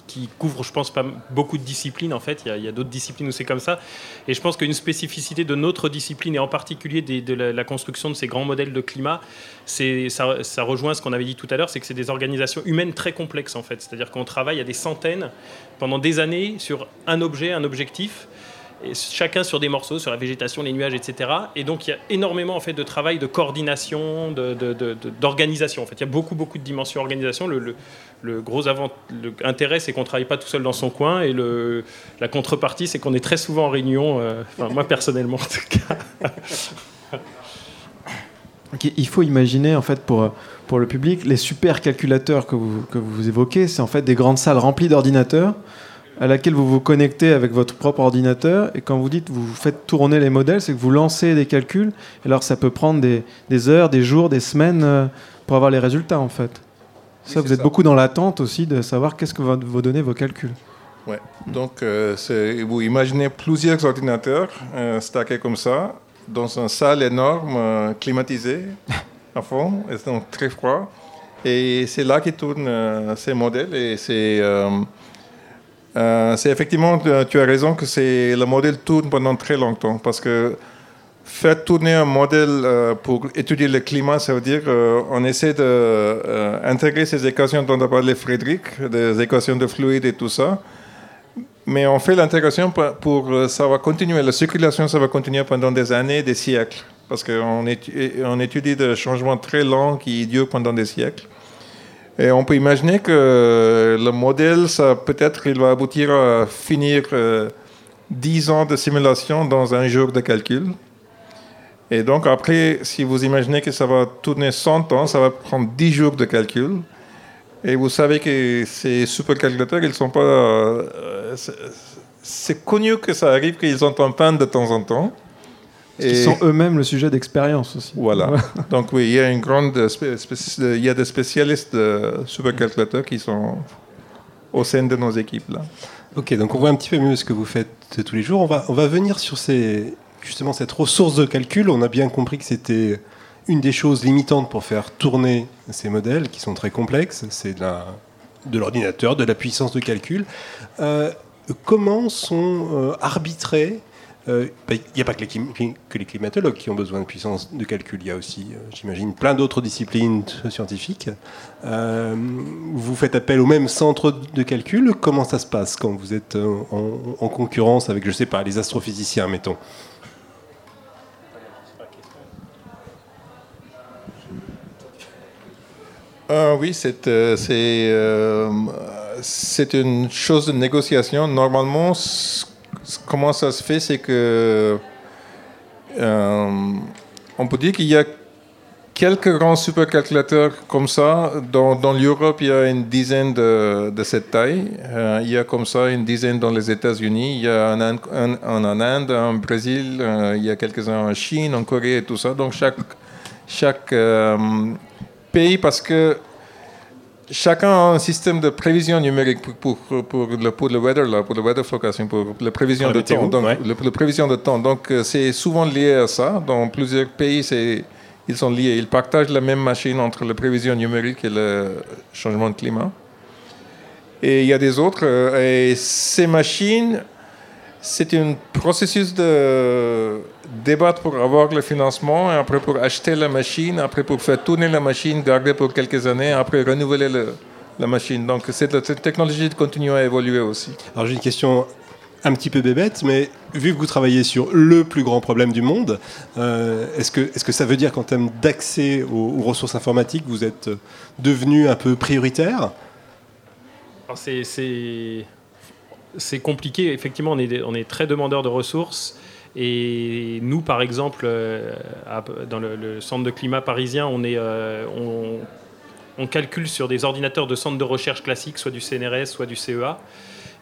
qui, couvre, je pense, pas beaucoup de disciplines. En fait, il y a, d'autres disciplines où c'est comme ça. Et je pense qu'une spécificité de notre discipline, et en particulier de la, construction de ces grands modèles de climat, c'est, ça, ça rejoint ce qu'on avait dit tout à l'heure, c'est que c'est des organisations humaines très complexes, en fait. C'est-à-dire qu'on travaille à des centaines pendant des années sur un objet, un objectif chacun sur des morceaux, sur la végétation, les nuages, etc. Et donc il y a énormément en fait de travail de coordination, d'organisation. En fait, il y a beaucoup beaucoup de dimensions organisation. Le, gros intérêt, c'est qu'on travaille pas tout seul dans son coin, et la contrepartie, c'est qu'on est très souvent en réunion. Euh, moi personnellement, en tout cas. il faut imaginer en fait pour pour le public les supercalculateurs que vous, que vous évoquez, c'est en fait des grandes salles remplies d'ordinateurs à laquelle vous vous connectez avec votre propre ordinateur et quand vous dites vous faites tourner les modèles, c'est que vous lancez des calculs. Et alors ça peut prendre des, des, heures, des jours, des semaines euh, pour avoir les résultats en fait. ça, vous êtes beaucoup dans l'attente aussi de savoir qu'est-ce que vont vous donner vos calculs. Ouais. Donc euh, vous imaginez plusieurs ordinateurs euh, stackés comme ça dans une salle énorme euh, climatisée à fond, et donc très froid. Et c'est là qu'ils tournent ces modèles et c'est euh, c'est effectivement, euh, tu as raison que c'est le modèle tourne pendant très longtemps parce que faire tourner un modèle euh, pour étudier le climat, ça veut dire on essaie d'intégrer ces équations dont a parlé Frédéric, des équations de fluide et tout ça. Mais on fait l'intégration pour, ça va continuer, la circulation, ça va continuer pendant des années, des siècles, parce qu'on étudie, des changements très lents qui durent pendant des siècles. Et on peut imaginer que le modèle, ça peut-être il va aboutir à finir 10 euh, ans de simulation dans un jour de calcul. Et donc après, si vous imaginez que ça va tourner 100 ans, ça va prendre 10 jours de calcul. Et vous savez que ces supercalculateurs, ils sont pas... Euh, c'est connu que ça arrive qu'ils sont en panne de temps en temps. Ils sont eux-mêmes le sujet d'expérience aussi. Voilà. Donc oui, il y a une grande, il y a des spécialistes de supercalculateurs qui sont au sein de nos équipes là. Ok, donc on voit un petit peu mieux ce que vous faites tous les jours. On va, on va venir sur ces, justement cette ressource de calcul. On a bien compris que c'était une des choses limitantes pour faire tourner ces modèles qui sont très complexes. C'est de l'ordinateur, de, la puissance de calcul. Euh, comment sont euh, arbitrés il euh, n'y bah, a pas que les, climatologues qui ont besoin de puissance de calcul, il y a aussi, euh, j'imagine, plein d'autres disciplines scientifiques. Euh, vous faites appel au même centre de calcul. Comment ça se passe quand vous êtes en, concurrence avec, je ne sais pas, les astrophysiciens, mettons? Oui, c'est une chose de négociation. Normalement, comment ça se fait, c'est que euh, on peut dire qu'il y a quelques grands supercalculateurs comme ça. Dans, l'Europe, il y a une dizaine de, cette taille. Euh, il y a comme ça une dizaine dans les États-Unis. Il y a en, en, Inde, en Brésil, euh, il y a quelques-uns en Chine, en Corée et tout ça. Donc chaque, chaque pays, parce que chacun a un système de prévision numérique pour, pour, pour, le, pour le weather, là, pour le weather forecasting, pour la prévision de temps. Donc, le, prévision de temps. Donc, euh, c'est souvent lié à ça. Dans plusieurs pays, c'est, ils sont liés. Ils partagent la même machine entre la prévision numérique et le changement de climat. Et il y a des autres. Euh, et ces machines c'est un processus de débat pour avoir le financement, et après pour acheter la machine, après pour faire tourner la machine, garder pour quelques années, après renouveler la machine. Donc cette, technologie continue à évoluer aussi. Alors j'ai une question un petit peu bébête, mais vu que vous travaillez sur le plus grand problème du monde, euh, est-ce que, est que ça veut dire qu'en termes d'accès aux, ressources informatiques, vous êtes devenu un peu prioritaire? C'est c'est compliqué. Effectivement, on est, très demandeur de ressources. Et nous, par exemple, euh, dans le, centre de climat parisien, euh, on, on, calcule sur des ordinateurs de centre de recherche classiques, soit du CNRS, soit du CEA.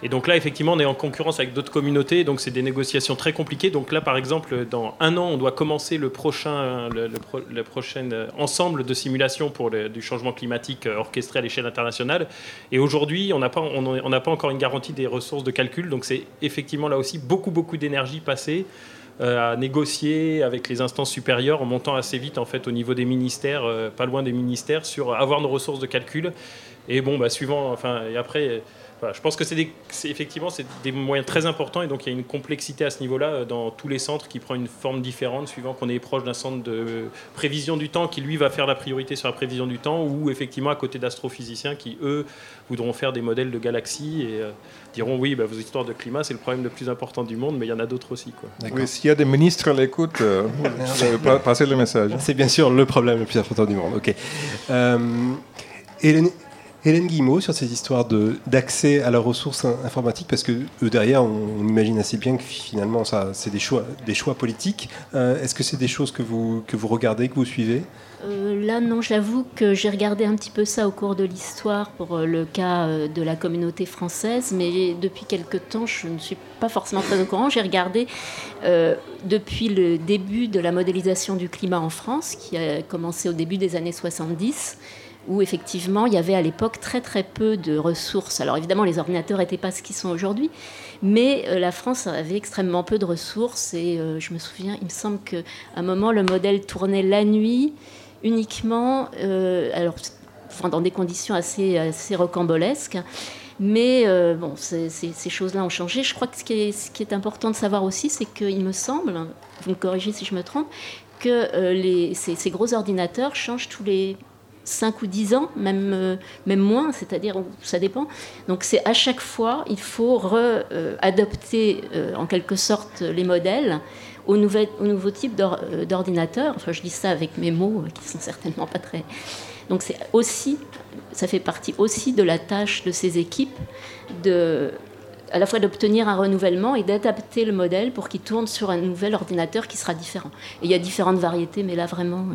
Et donc là, effectivement, on est en concurrence avec d'autres communautés, donc c'est des négociations très compliquées. Donc là, par exemple, dans un an, on doit commencer le prochain, le, prochain euh, ensemble de simulations pour du changement climatique euh, orchestré à l'échelle internationale. Et aujourd'hui, on n'a pas, on n'a pas encore une garantie des ressources de calcul, donc c'est effectivement là aussi beaucoup, beaucoup d'énergie passée euh, à négocier avec les instances supérieures en montant assez vite en fait au niveau des ministères, pas loin des ministères, sur avoir nos ressources de calcul. Et bon, bah, suivant, enfin, et après je pense que c'est effectivement c'est des moyens très importants et donc il y a une complexité à ce niveau-là euh, dans tous les centres qui prend une forme différente suivant qu'on est proche d'un centre de prévision du temps qui lui va faire la priorité sur la prévision du temps ou effectivement à côté d'astrophysiciens qui eux voudront faire des modèles de galaxies et euh, diront oui bah, vos histoires de climat c'est le problème le plus important du monde mais il y en a d'autres aussi quoi. Oui, s'il y a des ministres à l'écoute, euh, pas passer le message. C'est bien sûr le problème le plus important du monde. Ok. Euh, Hélène, Hélène Guillemot sur ces histoires d'accès à leurs ressources informatiques, parce que derrière, on, imagine assez bien que finalement, ça, c'est des choix, des choix politiques. Euh, est-ce que c'est des choses que vous, que vous regardez, que vous suivez? Euh, Là, non, j'avoue que j'ai regardé un petit peu ça au cours de l'histoire pour euh, le cas de la communauté française, mais depuis quelque temps, je ne suis pas forcément très au courant. J'ai regardé depuis le début de la modélisation du climat en France, qui a commencé au début des années 70 où effectivement il y avait à l'époque très très peu de ressources. Alors évidemment les ordinateurs n'étaient pas ce qu'ils sont aujourd'hui, mais euh, la France avait extrêmement peu de ressources et euh, je me souviens, il me semble qu'à un moment le modèle tournait la nuit uniquement, euh, alors dans des conditions assez, assez rocambolesques. Mais bon, ces, choses-là ont changé. Je crois que ce qui est, important de savoir aussi, c'est qu'il me semble, vous me corrigez si je me trompe, que ces, gros ordinateurs changent tous les 5 ou 10 ans, même, euh, même moins, c'est-à-dire ça dépend. Donc c'est à chaque fois, il faut re-adopter euh, en quelque sorte les modèles au, nouveau type euh, d'ordinateur. Enfin, je dis ça avec mes mots qui sont certainement pas très. Donc c'est aussi, ça fait partie aussi de la tâche de ces équipes de à la fois d'obtenir un renouvellement et d'adapter le modèle pour qu'il tourne sur un nouvel ordinateur qui sera différent. Et il y a différentes variétés, mais là vraiment.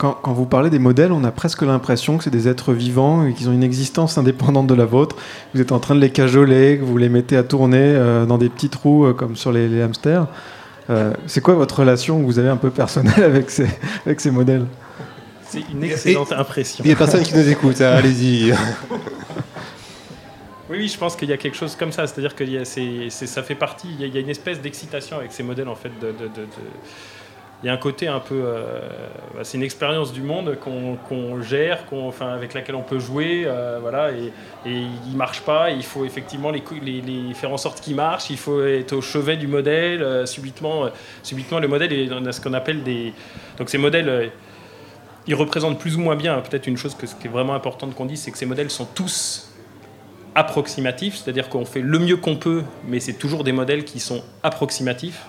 Quand, vous parlez des modèles, on a presque l'impression que c'est des êtres vivants et qu'ils ont une existence indépendante de la vôtre. Vous êtes en train de les cajoler, que vous les mettez à tourner euh, dans des petits trous euh, comme sur les, hamsters. Euh, c'est quoi votre relation que vous avez un peu personnelle avec ces, avec ces modèles? C'est une excellente impression. Il n'y a personne qui nous écoute, hein, allez-y. Oui, je pense qu'il y a quelque chose comme ça, c'est-à-dire que ça fait partie, il y, a, une espèce d'excitation avec ces modèles en fait de il y a un côté un peu. Euh, bah, c'est une expérience du monde qu'on gère, enfin, avec laquelle on peut jouer, euh, voilà, et, il marche pas. Il faut effectivement les, faire en sorte qu'il marche. Il faut être au chevet du modèle. Euh, subitement, subitement, le modèle est dans ce qu'on appelle des. Donc ces modèles, ils représentent plus ou moins bien. Peut-être une chose que, qui est vraiment importante qu'on dise, c'est que ces modèles sont tous approximatifs, c'est-à-dire qu'on fait le mieux qu'on peut, mais c'est toujours des modèles qui sont approximatifs.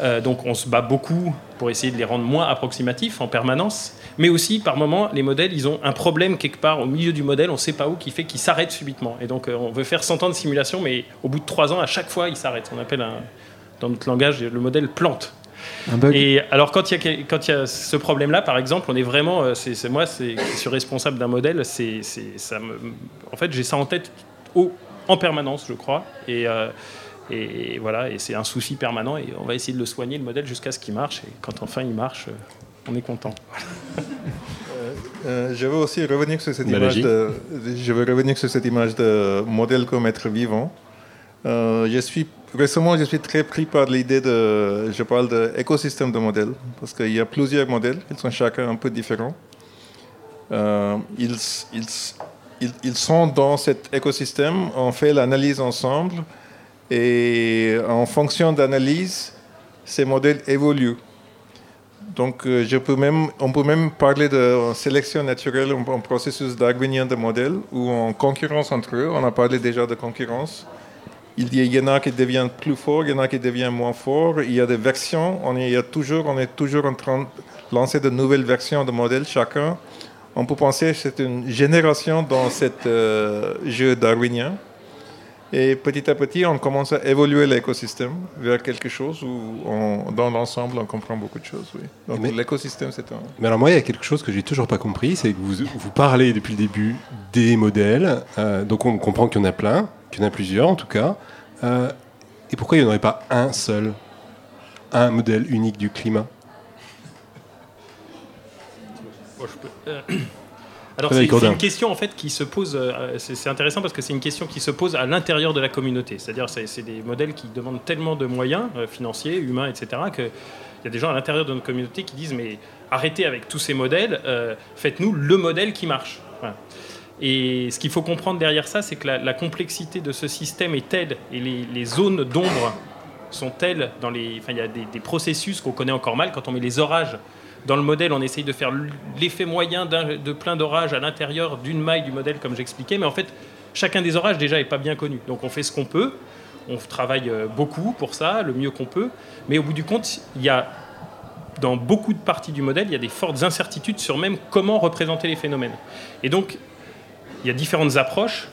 Euh, donc on se bat beaucoup pour essayer de les rendre moins approximatifs en permanence, mais aussi par moment les modèles ils ont un problème quelque part au milieu du modèle, on ne sait pas où, qui fait qu'ils s'arrêtent subitement. Et donc euh, on veut faire 100 ans de simulation, mais au bout de 3 ans à chaque fois ils s'arrêtent. On appelle dans notre langage le modèle plante. Et alors quand il y a y ce problème-là, par exemple, on est vraiment, euh, c'est moi, je suis responsable d'un modèle, c'est ça me, en fait j'ai ça en tête au, en permanence, je crois, et et voilà, et c'est un souci permanent et on va essayer de le soigner, le modèle, jusqu'à ce qu'il marche. Et quand enfin il marche, euh, on est content. Euh, euh, je veux aussi revenir sur cette image de, je veux revenir sur cette image de modèle comme être vivant. je suis récemment, je suis très pris par l'idée de, je parle d'écosystème de modèles parce qu'il y a plusieurs modèles, ils sont chacun un peu différents. ils, ils, ils, ils sont dans cet écosystème, on fait l'analyse ensemble et en fonction d'analyse, ces modèles évoluent. Donc, euh, je peux même, on peut même parler de sélection naturelle en, processus darwinien de modèles ou en concurrence entre eux. On a parlé déjà de concurrence. Il y en a qui deviennent plus forts, il y en a qui deviennent moins forts. Il y a des versions. On est, toujours, en train de lancer de nouvelles versions de modèles, chacun on peut penser que c'est une génération dans ce euh, jeu darwinien. Et petit à petit, on commence à évoluer l'écosystème vers quelque chose où, dans l'ensemble, on comprend beaucoup de choses. Oui. Donc l'écosystème, c'est un. Mais alors moi, il y a quelque chose que j'ai toujours pas compris, c'est que vous, vous parlez depuis le début des modèles. Euh, donc on comprend qu'il y en a plein, qu'il y en a plusieurs en tout cas. Euh, et pourquoi il n'y en aurait pas un seul, un modèle unique du climat? Euh, alors c'est une question en fait qui se pose, euh, c'est intéressant parce que c'est une question qui se pose à l'intérieur de la communauté. C'est-à-dire c'est des modèles qui demandent tellement de moyens euh, financiers, humains, etc. qu'il y a des gens à l'intérieur de notre communauté qui disent mais arrêtez avec tous ces modèles, faites-nous le modèle qui marche. Et ce qu'il faut comprendre derrière ça, c'est que la, complexité de ce système est telle et les, zones d'ombre sont telles dans les, enfin il y a des processus qu'on connaît encore mal quand on met les orages dans le modèle, on essaye de faire l'effet moyen de plein d'orages à l'intérieur d'une maille du modèle, comme j'expliquais. Mais en fait, chacun des orages déjà n'est pas bien connu. Donc on fait ce qu'on peut. On travaille euh, beaucoup pour ça, le mieux qu'on peut. Mais au bout du compte, il y a dans beaucoup de parties du modèle, il y a des fortes incertitudes sur même comment représenter les phénomènes. Et donc, il y a différentes approches.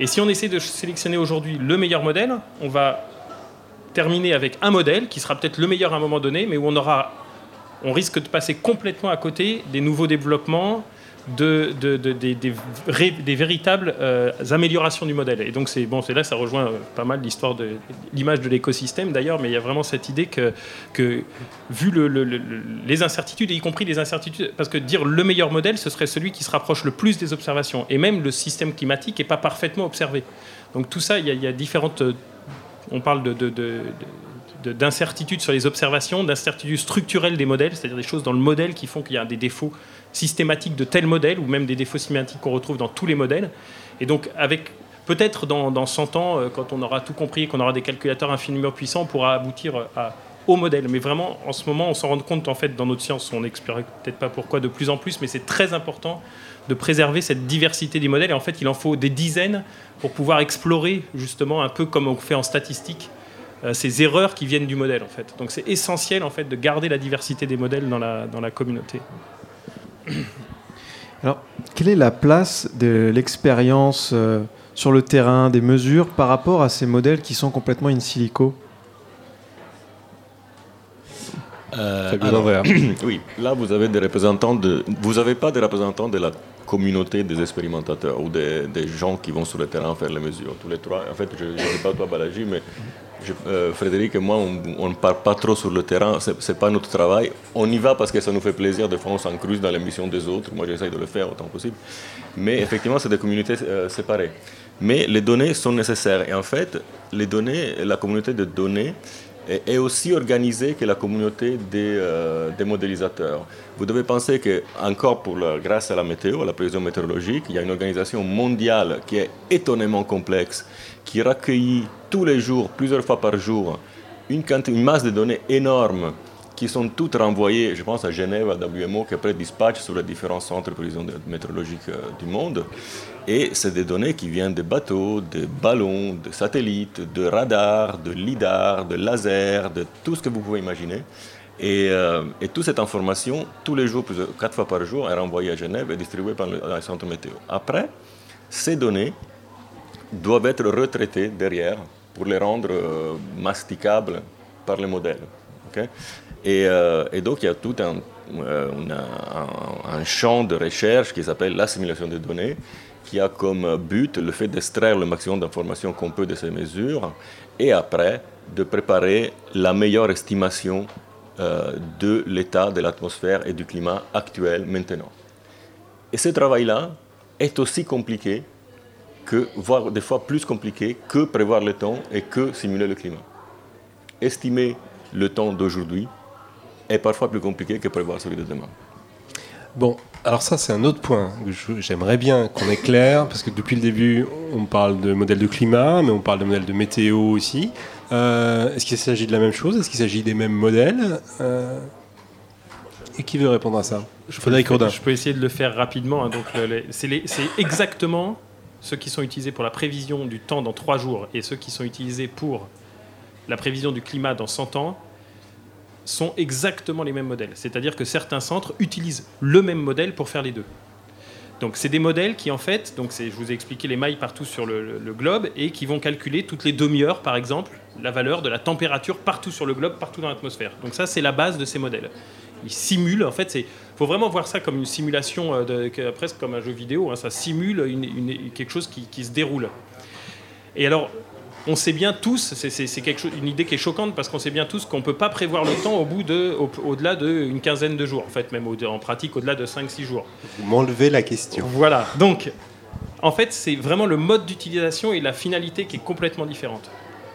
Et si on essaie de sélectionner aujourd'hui le meilleur modèle, on va terminer avec un modèle qui sera peut-être le meilleur à un moment donné, mais où on aura on risque de passer complètement à côté des nouveaux développements, de, des, véritables euh, améliorations du modèle. Et donc c'est bon, c'est là, ça rejoint euh, pas mal l'histoire de l'image de l'écosystème d'ailleurs, mais il y a vraiment cette idée que, vu les incertitudes, y compris les incertitudes, parce que dire le meilleur modèle, ce serait celui qui se rapproche le plus des observations. Et même le système climatique n'est pas parfaitement observé. Donc tout ça, il y a, il y a différentes. Euh, on parle de, d'incertitudes sur les observations, d'incertitudes structurelles des modèles, c'est-à-dire des choses dans le modèle qui font qu'il y a des défauts systématiques de tel modèle, ou même des défauts systématiques qu'on retrouve dans tous les modèles. Et donc, peut-être dans, dans 100 ans, euh, quand on aura tout compris, qu'on aura des calculateurs infiniment puissants, on pourra aboutir euh, à, au modèle. Mais vraiment, en ce moment, on s'en rend compte, en fait, dans notre science, on n'explique peut-être pas pourquoi de plus en plus, mais c'est très important de préserver cette diversité des modèles. Et en fait, il en faut des dizaines pour pouvoir explorer, justement, un peu comme on fait en statistique, ces erreurs qui viennent du modèle en fait. Donc c'est essentiel en fait de garder la diversité des modèles dans la, dans la communauté. Alors, quelle est la place de l'expérience euh, sur le terrain, des mesures par rapport à ces modèles qui sont complètement in silico? Euh, oui, là vous avez des représentants de, vous n'avez pas des représentants de la communauté des expérimentateurs ou des, des, gens qui vont sur le terrain faire les mesures. Tous les trois, en fait, je ne sais pas toi Balaji, mais euh, Frédéric et moi, on ne part pas trop sur le terrain, ce n'est pas notre travail. On y va parce que ça nous fait plaisir, de fois on s'encruise dans les missions des autres, moi j'essaye de le faire autant possible. Mais effectivement, c'est des communautés euh, séparées. Mais les données sont nécessaires. Et en fait, les données, la communauté de données est, aussi organisée que la communauté des, euh, des, modélisateurs. Vous devez penser que, encore pour grâce à la météo, à la prévision météorologique, il y a une organisation mondiale qui est étonnamment complexe qui recueillit tous les jours, plusieurs fois par jour, une, une masse de données énorme qui sont toutes renvoyées, je pense à Genève, à WMO, qui après dispatche sur les différents centres de prévision météorologique euh, du monde. Et c'est des données qui viennent de bateaux, de ballons, de satellites, de radars, de lidars, de lasers, de tout ce que vous pouvez imaginer. Et, euh, toute cette information, tous les jours, quatre fois par jour, est renvoyée à Genève et distribuée par le centre météo. Après, ces données doivent être retraités derrière pour les rendre euh, masticables par les modèles. Euh, et, donc il y a tout euh, un, un, champ de recherche qui s'appelle l'assimilation des données, qui a comme but le fait d'extraire le maximum d'informations qu'on peut de ces mesures, et après de préparer la meilleure estimation de l'état de l'atmosphère et du climat actuel maintenant. Et ce travail-là est aussi compliqué que, voire des fois plus compliqué que prévoir le temps et que simuler le climat. Estimer le temps d'aujourd'hui est parfois plus compliqué que prévoir celui de demain. Bon, alors ça c'est un autre point que j'aimerais bien qu'on éclaire, parce que depuis le début on parle de modèles de climat, mais on parle de modèles de météo aussi. Euh, est-ce qu'il s'agit de la même chose? Est-ce qu'il s'agit des mêmes modèles? Euh, Et qui veut répondre à ça? Je peux, je peux essayer de le faire rapidement. Hein. donc c'est exactement ceux qui sont utilisés pour la prévision du temps dans trois jours et ceux qui sont utilisés pour la prévision du climat dans 100 ans sont exactement les mêmes modèles. C'est-à-dire que certains centres utilisent le même modèle pour faire les deux. Donc c'est des modèles qui en fait, donc je vous ai expliqué les mailles partout sur le, globe et qui vont calculer toutes les demi-heures par exemple la valeur de la température partout sur le globe, partout dans l'atmosphère. Donc ça c'est la base de ces modèles. Ils simulent, en fait, c'est faut vraiment voir ça comme une simulation, euh, de, presque comme un jeu vidéo. Hein. ça simule une, quelque chose qui, qui, se déroule. Et alors, on sait bien tous, c'est quelque chose, une idée qui est choquante parce qu'on sait bien tous qu'on ne peut pas prévoir le temps au bout de, au-delà d'une quinzaine de jours, en fait, même en pratique au-delà de 5-6 jours. Vous m'enlevez la question. Voilà, donc en fait, c'est vraiment le mode d'utilisation et la finalité qui est complètement différente.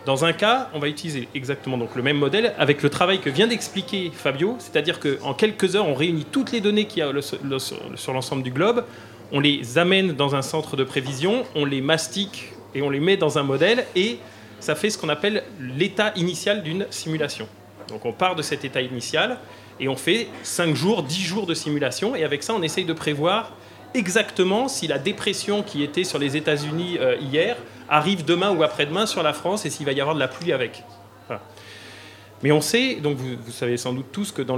Dans un cas, on va utiliser exactement donc le même modèle avec le travail que vient d'expliquer Fabio, c'est-à-dire qu'en quelques heures, on réunit toutes les données qu'il y a sur l'ensemble du globe, on les amène dans un centre de prévision, on les mastique et on les met dans un modèle et ça fait ce qu'on appelle l'état initial d'une simulation. Donc on part de cet état initial et on fait 5 jours, 10 jours de simulation et avec ça on essaye de prévoir exactement si la dépression qui était sur les États-Unis euh, hier arrive demain ou après-demain sur la France et s'il va y avoir de la pluie avec. Mais on sait, donc vous, savez sans doute tous que dans,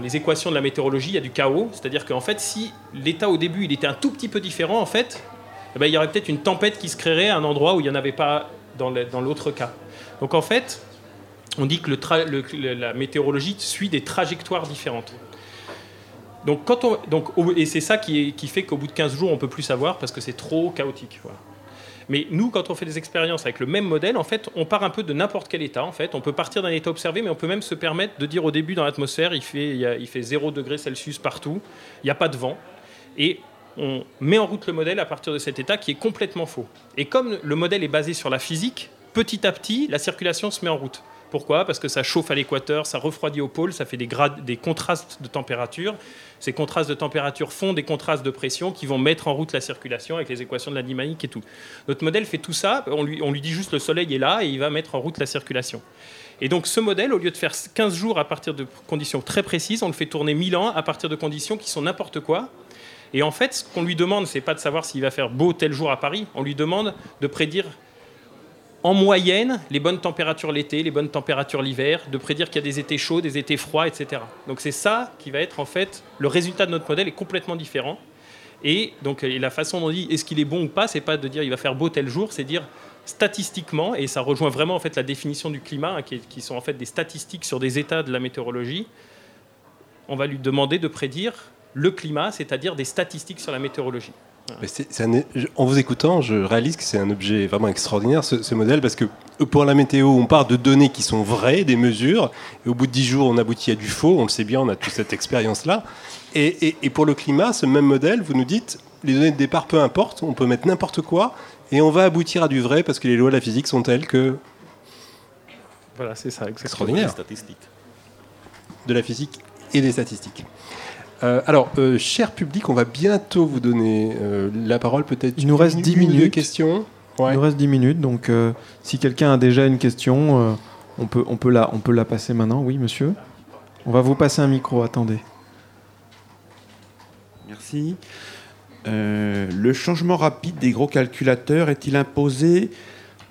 les, équations de la météorologie, il y a du chaos. C'est-à-dire qu'en fait, si l'état au début il était un tout petit peu différent, en fait, eh ben, il y aurait peut-être une tempête qui se créerait à un endroit où il n'y en avait pas dans l'autre cas. Donc en fait, on dit que la météorologie suit des trajectoires différentes. Donc, quand on, donc, et c'est ça qui, fait qu'au bout de 15 jours, on peut plus savoir parce que c'est trop chaotique. Mais nous, quand on fait des expériences avec le même modèle, en fait, on part un peu de n'importe quel état. En fait, on peut partir d'un état observé, mais on peut même se permettre de dire au début dans l'atmosphère, il fait, il, fait 0 degré Celsius partout, il n'y a pas de vent, et on met en route le modèle à partir de cet état qui est complètement faux. Et comme le modèle est basé sur la physique, petit à petit, la circulation se met en route. Pourquoi? Parce que ça chauffe à l'équateur, ça refroidit au pôle, ça fait des, contrastes de température. Ces contrastes de température font des contrastes de pression qui vont mettre en route la circulation avec les équations de la dynamique et tout. Notre modèle fait tout ça, on lui, on lui dit juste le soleil est là et il va mettre en route la circulation. Et donc ce modèle, au lieu de faire 15 jours à partir de conditions très précises, on le fait tourner 1000 ans à partir de conditions qui sont n'importe quoi. Et en fait, ce qu'on lui demande, c'est pas de savoir s'il va faire beau tel jour à Paris, on lui demande de prédire en moyenne les bonnes températures l'été, les bonnes températures l'hiver, de prédire qu'il y a des étés chauds, des étés froids, etc. Donc c'est ça qui va être en fait le résultat de notre modèle est complètement différent. Et donc la façon dont on dit est-ce qu'il est bon ou pas, c'est pas de dire il va faire beau tel jour, c'est dire statistiquement, et ça rejoint vraiment en fait la définition du climat, hein, qui, qui, sont en fait des statistiques sur des états de la météorologie. On va lui demander de prédire le climat, c'est-à-dire des statistiques sur la météorologie en vous écoutant, je réalise que c'est un objet vraiment extraordinaire, ce, modèle, parce que pour la météo, on part de données qui sont vraies, des mesures, et au bout de 10 jours, on aboutit à du faux, on le sait bien, on a toute cette expérience-là. Et, pour le climat, ce même modèle, vous nous dites, les données de départ, peu importe, on peut mettre n'importe quoi, et on va aboutir à du vrai, parce que les lois de la physique sont telles que... Voilà, c'est ça, extraordinaire. Statistiques. De la physique et des statistiques. Euh, alors, euh, cher public, on va bientôt vous donner euh, la parole, peut-être. Il nous reste 10 minutes. de questions. Il nous reste 10 minutes, donc si quelqu'un a déjà une question, on, peut, on, peut la, on peut la passer maintenant. Oui, monsieur On va vous passer un micro, attendez. Merci. le changement rapide des gros calculateurs est-il imposé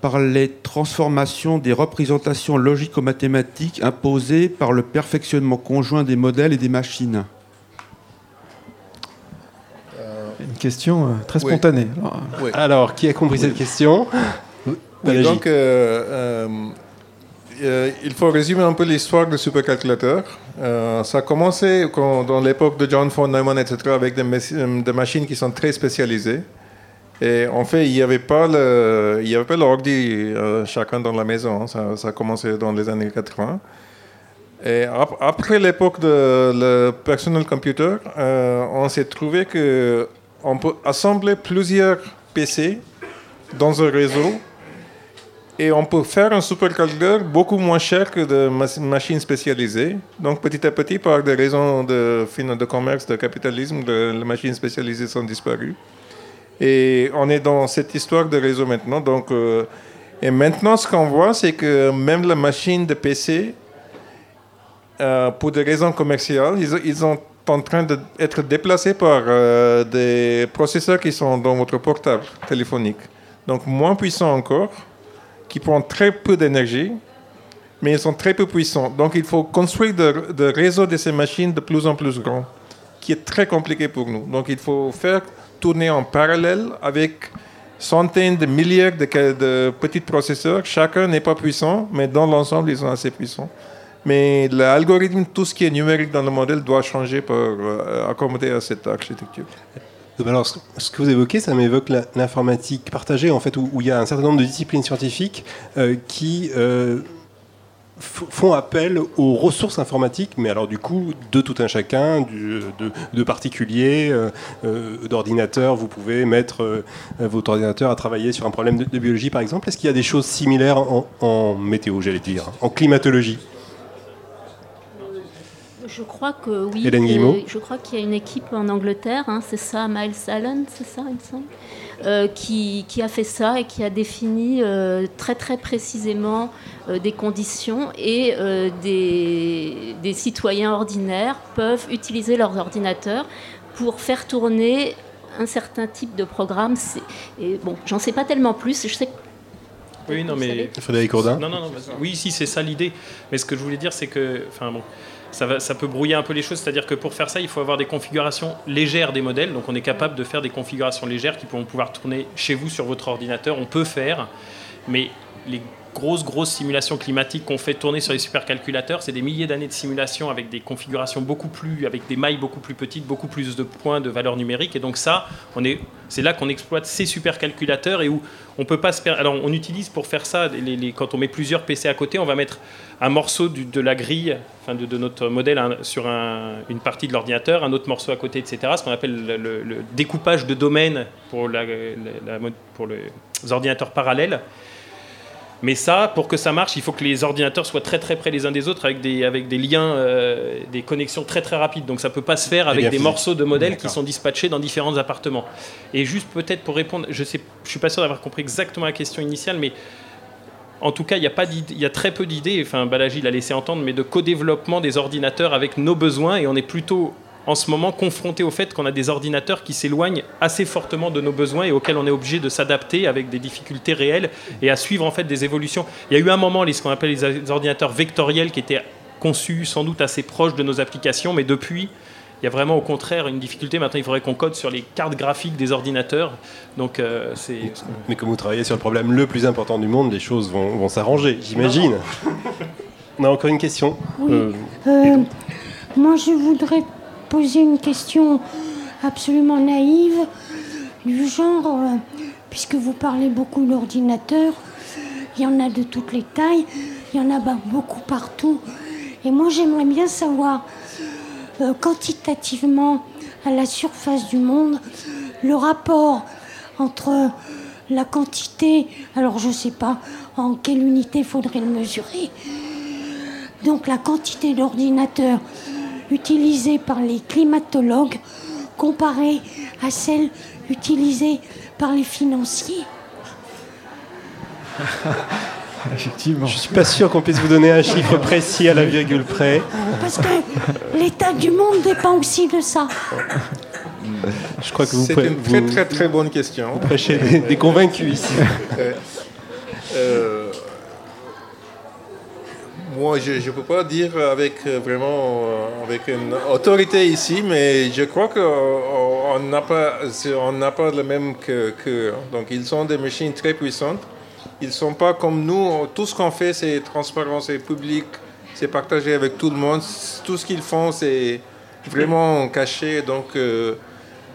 par les transformations des représentations logico-mathématiques imposées par le perfectionnement conjoint des modèles et des machines? Une question euh, très spontanée. Alors, qui a compris cette question? Donc, euh, euh, il faut résumer un peu l'histoire du supercalculateur. ça a commencé dans l'époque de John von Neumann, etc., avec des, machines qui sont très spécialisées. Et en fait, il n'y avait pas l'ordi chacun dans la maison. Ça, ça, a commencé dans les années 80. Et après l'époque de le personal computer, on s'est trouvé que on peut assembler plusieurs PC dans un réseau et on peut faire un supercalculateur beaucoup moins cher que de machines spécialisées. Donc petit à petit, par des raisons de, de commerce, de capitalisme, les machines spécialisées sont disparues. Et on est dans cette histoire de réseau maintenant. Donc, euh, et maintenant, ce qu'on voit, c'est que même la machine de PC, euh, pour des raisons commerciales, ils ont en train d'être déplacés par euh, des processeurs qui sont dans votre portable téléphonique. Donc moins puissants encore, qui prennent très peu d'énergie, mais ils sont très peu puissants. Donc il faut construire des réseaux de ces machines de plus en plus grands. qui est très compliqué pour nous. Donc il faut faire tourner en parallèle avec centaines de milliers de, de petits processeurs. Chacun n'est pas puissant, mais dans l'ensemble, ils sont assez puissants. Mais l'algorithme, tout ce qui est numérique dans le modèle doit changer pour euh, accommoder à cette architecture. Alors, ce que vous évoquez, ça m'évoque l'informatique partagée, en fait, où, il y a un certain nombre de disciplines scientifiques euh, qui euh, font appel aux ressources informatiques, mais alors du coup, de tout un chacun, de, particuliers, d'ordinateurs. Vous pouvez mettre votre ordinateur à travailler sur un problème de, biologie, par exemple. Est-ce qu'il y a des choses similaires en météo, j'allais dire, en climatologie? Je crois que oui. je crois qu'il y a une équipe en Angleterre, hein, c'est ça, Miles Allen, c'est ça, il me semble, euh, qui, a fait ça et qui a défini euh, très très précisément euh, des conditions et des, des, citoyens ordinaires peuvent utiliser leurs ordinateurs pour faire tourner un certain type de programme. Et bon, j'en sais pas tellement plus. Je sais oui, non, mais. Frédéric Audin Non, non, non. Oui, si, c'est ça l'idée. Mais ce que je voulais dire, c'est que. Enfin, bon ça, peut brouiller un peu les choses. C'est-à-dire que pour faire ça, il faut avoir des configurations légères des modèles. Donc on est capable de faire des configurations légères qui pourront pouvoir tourner chez vous sur votre ordinateur. On peut faire, mais les grosses, grosses simulations climatiques qu'on fait tourner sur les supercalculateurs, c'est des milliers d'années de simulation avec des configurations beaucoup plus, avec des mailles beaucoup plus petites, beaucoup plus de points de valeur numérique. Et donc ça, on est, c'est là qu'on exploite ces supercalculateurs et où on peut pas se Alors on utilise pour faire ça, quand on met plusieurs PC à côté, on va mettre un morceau de la grille, enfin de, notre modèle sur une partie de l'ordinateur, un autre morceau à côté, etc. Ce qu'on appelle le, découpage de domaine pour les ordinateurs parallèles. Mais ça, pour que ça marche, il faut que les ordinateurs soient très très près les uns des autres avec des, avec des liens, euh, des connexions très très rapides. Donc ça ne peut pas se faire avec des morceaux de modèles qui sont dispatchés dans différents appartements. Et juste peut-être pour répondre, je ne je suis pas sûr d'avoir compris exactement la question initiale, mais en tout cas, il y, a pas il y a très peu d'idées, enfin Balaji l'a laissé entendre, mais de co-développement des ordinateurs avec nos besoins et on est plutôt en ce moment confronté au fait qu'on a des ordinateurs qui s'éloignent assez fortement de nos besoins et auxquels on est obligé de s'adapter avec des difficultés réelles et à suivre en fait des évolutions. Il y a eu un moment, ce qu'on appelle les ordinateurs vectoriels, qui étaient conçus sans doute assez proches de nos applications, mais depuis, il y a vraiment au contraire une difficulté. Maintenant, il faudrait qu'on code sur les cartes graphiques des ordinateurs. Donc, euh, c'est. Mais comme vous travaillez sur le problème le plus important du monde, les choses vont, s'arranger, j'imagine. On a encore une question. Euh, euh, moi, je voudrais poser une question absolument naïve, du genre, euh, puisque vous parlez beaucoup d'ordinateurs, il y en a de toutes les tailles, il y en a beaucoup partout. Et moi, j'aimerais bien savoir, euh, quantitativement, à la surface du monde, le rapport entre la quantité, alors je ne sais pas en quelle unité faudrait le mesurer, donc la quantité d'ordinateurs utilisée par les climatologues comparée à celle utilisée par les financiers Effectivement. Je ne suis pas sûr qu'on puisse vous donner un chiffre précis à la virgule près. Parce que l'état du monde dépend aussi de ça. Je crois que vous C'est une très très très bonne question. Vous prêchez des, convaincus ici. Euh, euh, moi, je ne peux pas dire avec euh, vraiment euh, avec une autorité ici, mais je crois qu'on n'a pas, on n'a pas le même que, Donc, ils sont des machines très puissantes. Ils ne sont pas comme nous. Tout ce qu'on fait, c'est transparent, c'est public, c'est partagé avec tout le monde. Tout ce qu'ils font, c'est vraiment caché. Donc, euh,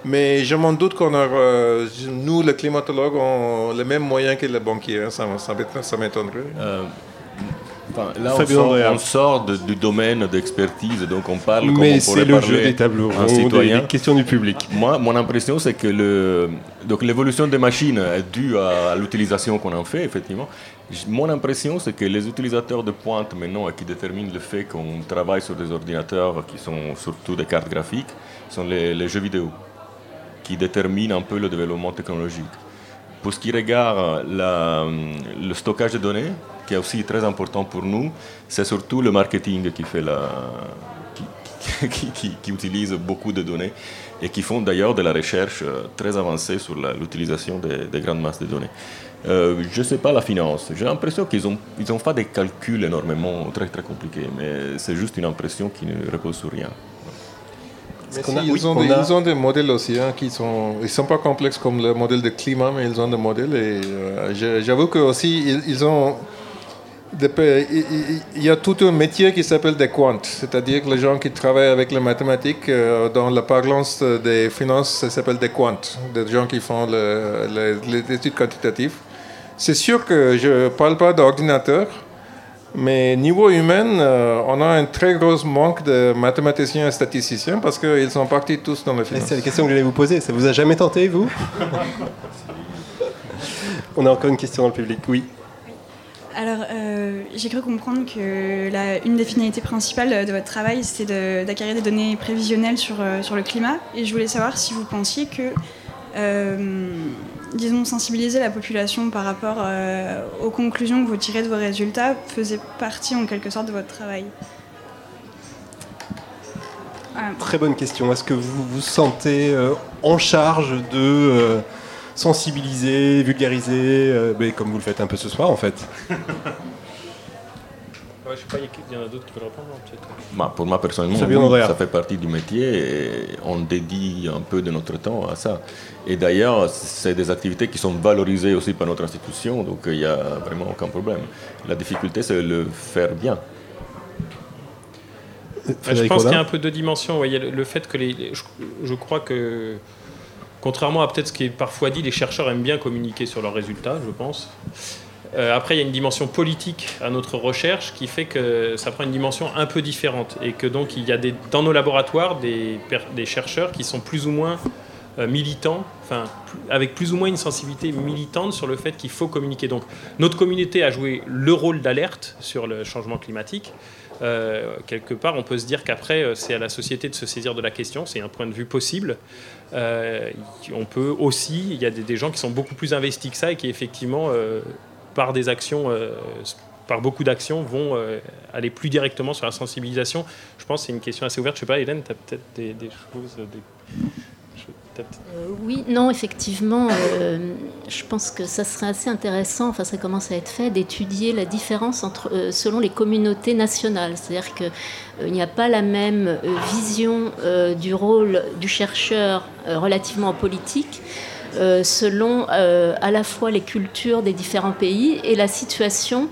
mais je m'en doute qu'on a, nous, les climatologues, ont les mêmes moyens que les banquiers. Hein. Ça m'étonnerait là, on sort, du domaine d'expertise, donc on parle comme Mais c'est le jeu des tableaux ronds, citoyen. des questions du public. Moi, mon impression, c'est que le, donc l'évolution des machines est due à, l'utilisation qu'on en fait, effectivement. Mon impression, c'est que les utilisateurs de pointe maintenant, qui déterminent le fait qu'on travaille sur des ordinateurs qui sont surtout des cartes graphiques, sont les, les jeux vidéo, qui déterminent un peu le développement technologique. Pour ce qui regarde la, le stockage de données, qui est aussi très important pour nous, c'est surtout le marketing qui, fait la, qui, qui, utilise beaucoup de données et qui font d'ailleurs de la recherche euh, très avancée sur l'utilisation des, grandes masses de données. Euh, je ne sais pas la finance. J'ai l'impression qu'ils ont, ils ont fait des calculs énormément très très compliqués, mais c'est juste une impression qui ne repose sur rien. Mais si, ils, ont des, ils, ont des, modèles aussi hein, qui sont, ils sont pas complexes comme le modèle de climat, mais ils ont des modèles et euh, j'avoue que aussi ils, ils ont il y a tout un métier qui s'appelle des quants, c'est-à-dire que les gens qui travaillent avec les mathématiques, euh, dans la parlance des finances, ça s'appelle des quants, des gens qui font les études quantitatives. C'est sûr que je ne parle pas d'ordinateur, mais niveau humain, euh, on a un très gros manque de mathématiciens et statisticiens parce qu'ils sont partis tous dans le finance. C'est la question que j'allais vous poser. Ça vous a jamais tenté, vous? On a encore une question dans le public. Oui. Alors, euh, j'ai cru comprendre que la, une des finalités principales de votre travail, c'était d'acquérir des données prévisionnelles sur, euh, sur le climat. Et je voulais savoir si vous pensiez que, euh, disons, sensibiliser la population par rapport aux conclusions que vous tirez de vos résultats faisait partie en quelque sorte de votre travail. Très bonne question. Est-ce que vous vous sentez en charge de sensibiliser, vulgariser, euh, mais comme vous le faites un peu ce soir en fait. Ouais, je sais pas, il y en a d'autres qui veulent répondre peut-être. Bah, pour moi personnellement, ça fait partie du métier et on dédie un peu de notre temps à ça. Et d'ailleurs, c'est des activités qui sont valorisées aussi par notre institution, donc il n'y a vraiment aucun problème. La difficulté, c'est de le faire bien. je pense qu'il y a un peu deux dimensions. Le, le fait que les, je crois que Contrairement à peut-être ce qui est parfois dit, les chercheurs aiment bien communiquer sur leurs résultats, je pense. Euh, après, il y a une dimension politique à notre recherche qui fait que ça prend une dimension un peu différente et que donc il y a dans nos laboratoires des, des chercheurs qui sont plus ou moins euh, militants, enfin avec plus ou moins une sensibilité militante sur le fait qu'il faut communiquer. Donc notre communauté a joué le rôle d'alerte sur le changement climatique. Euh, quelque part, on peut se dire qu'après, euh, c'est à la société de se saisir de la question, c'est un point de vue possible. Euh, on peut aussi, il y a des, gens qui sont beaucoup plus investis que ça et qui effectivement, par des actions, par beaucoup d'actions, vont aller plus directement sur la sensibilisation. Je pense que c'est une question assez ouverte. Je sais pas, Hélène, tu as peut-être des, choses... euh, oui, non, effectivement, euh, je pense que ça serait assez intéressant, enfin ça commence à être fait, d'étudier la différence entre, euh, selon les communautés nationales. C'est-à-dire qu'il n'y a pas la même vision du rôle du chercheur relativement politique selon à la fois les cultures des différents pays et la situation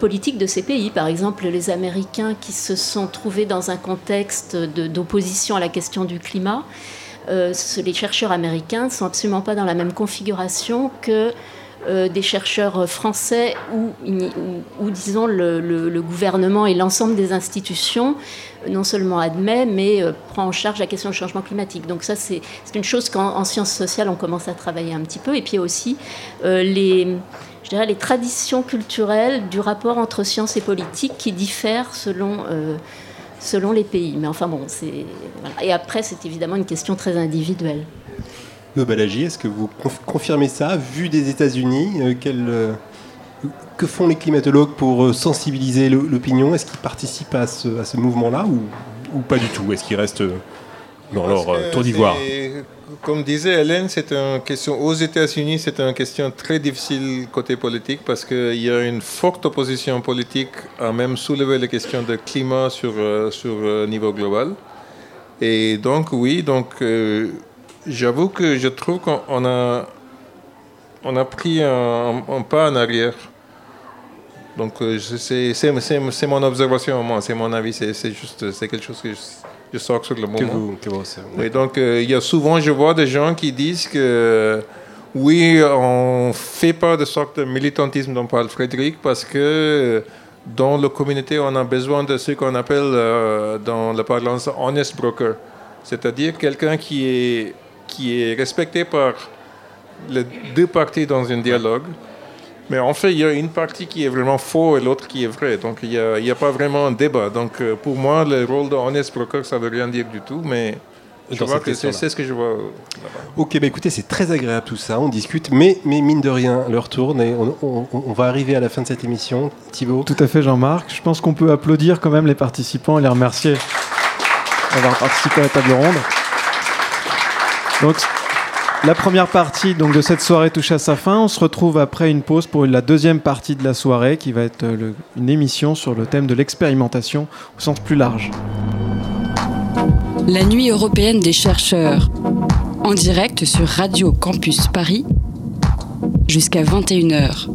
politique de ces pays. Par exemple, les Américains qui se sont trouvés dans un contexte d'opposition à la question du climat euh, les chercheurs américains ne sont absolument pas dans la même configuration que euh, des chercheurs français où, disons, le, gouvernement et l'ensemble des institutions non seulement admet, mais euh, prend en charge la question du changement climatique. Donc ça, c'est une chose qu'en sciences sociales, on commence à travailler un petit peu. Et puis aussi les, je dirais, les traditions culturelles du rapport entre sciences et politique qui diffèrent selon selon les pays. Mais enfin bon, c'est. Et après, c'est évidemment une question très individuelle. Le Balaji, est-ce que vous confirmez ça Vu des États-Unis, euh, euh, que font les climatologues pour euh, sensibiliser l'opinion? Est-ce qu'ils participent à ce, à ce mouvement-là ou, ou, pas du tout? Est-ce qu'ils restent dans leur tour d'ivoire comme disait Hélène, c'est une question aux États-Unis, c'est une question très difficile côté politique parce qu'il y a une forte opposition politique à même soulever les questions de climat sur euh, sur euh, niveau global. Et donc oui, donc euh, j'avoue que je trouve qu'on a on a pris un, pas en arrière. Donc c'est mon observation, moi, c'est mon avis, c'est juste c'est quelque chose que je, je sors sur le moment. Que donc, euh, il y a souvent, je vois des gens qui disent que oui, on fait pas de sorte de militantisme dont parle Frédéric parce que dans la communauté, on a besoin de ce qu'on appelle euh, dans la parlance honest broker, c'est-à-dire quelqu'un qui est, qui est respecté par les deux parties dans un dialogue mais en fait, il y a une partie qui est vraiment faux et l'autre qui est vraie. Donc, il n'y a, a, pas vraiment un débat. Donc, euh, pour moi, le rôle de honest broker, ça ne veut rien dire du tout. Mais je vois que c'est ce que je vois Ok, bah écoutez, c'est très agréable tout ça. On discute, mais, mais mine de rien, l'heure tourne et on, on, va arriver à la fin de cette émission. Thibaut Tout à fait, Jean-Marc. Je pense qu'on peut applaudir quand même les participants et les remercier d'avoir participé à la table ronde. Donc, la première partie donc, de cette soirée touche à sa fin. On se retrouve après une pause pour la deuxième partie de la soirée qui va être euh, une émission sur le thème de l'expérimentation au sens plus large. La nuit européenne des chercheurs, en direct sur Radio Campus Paris, jusqu'à 21h.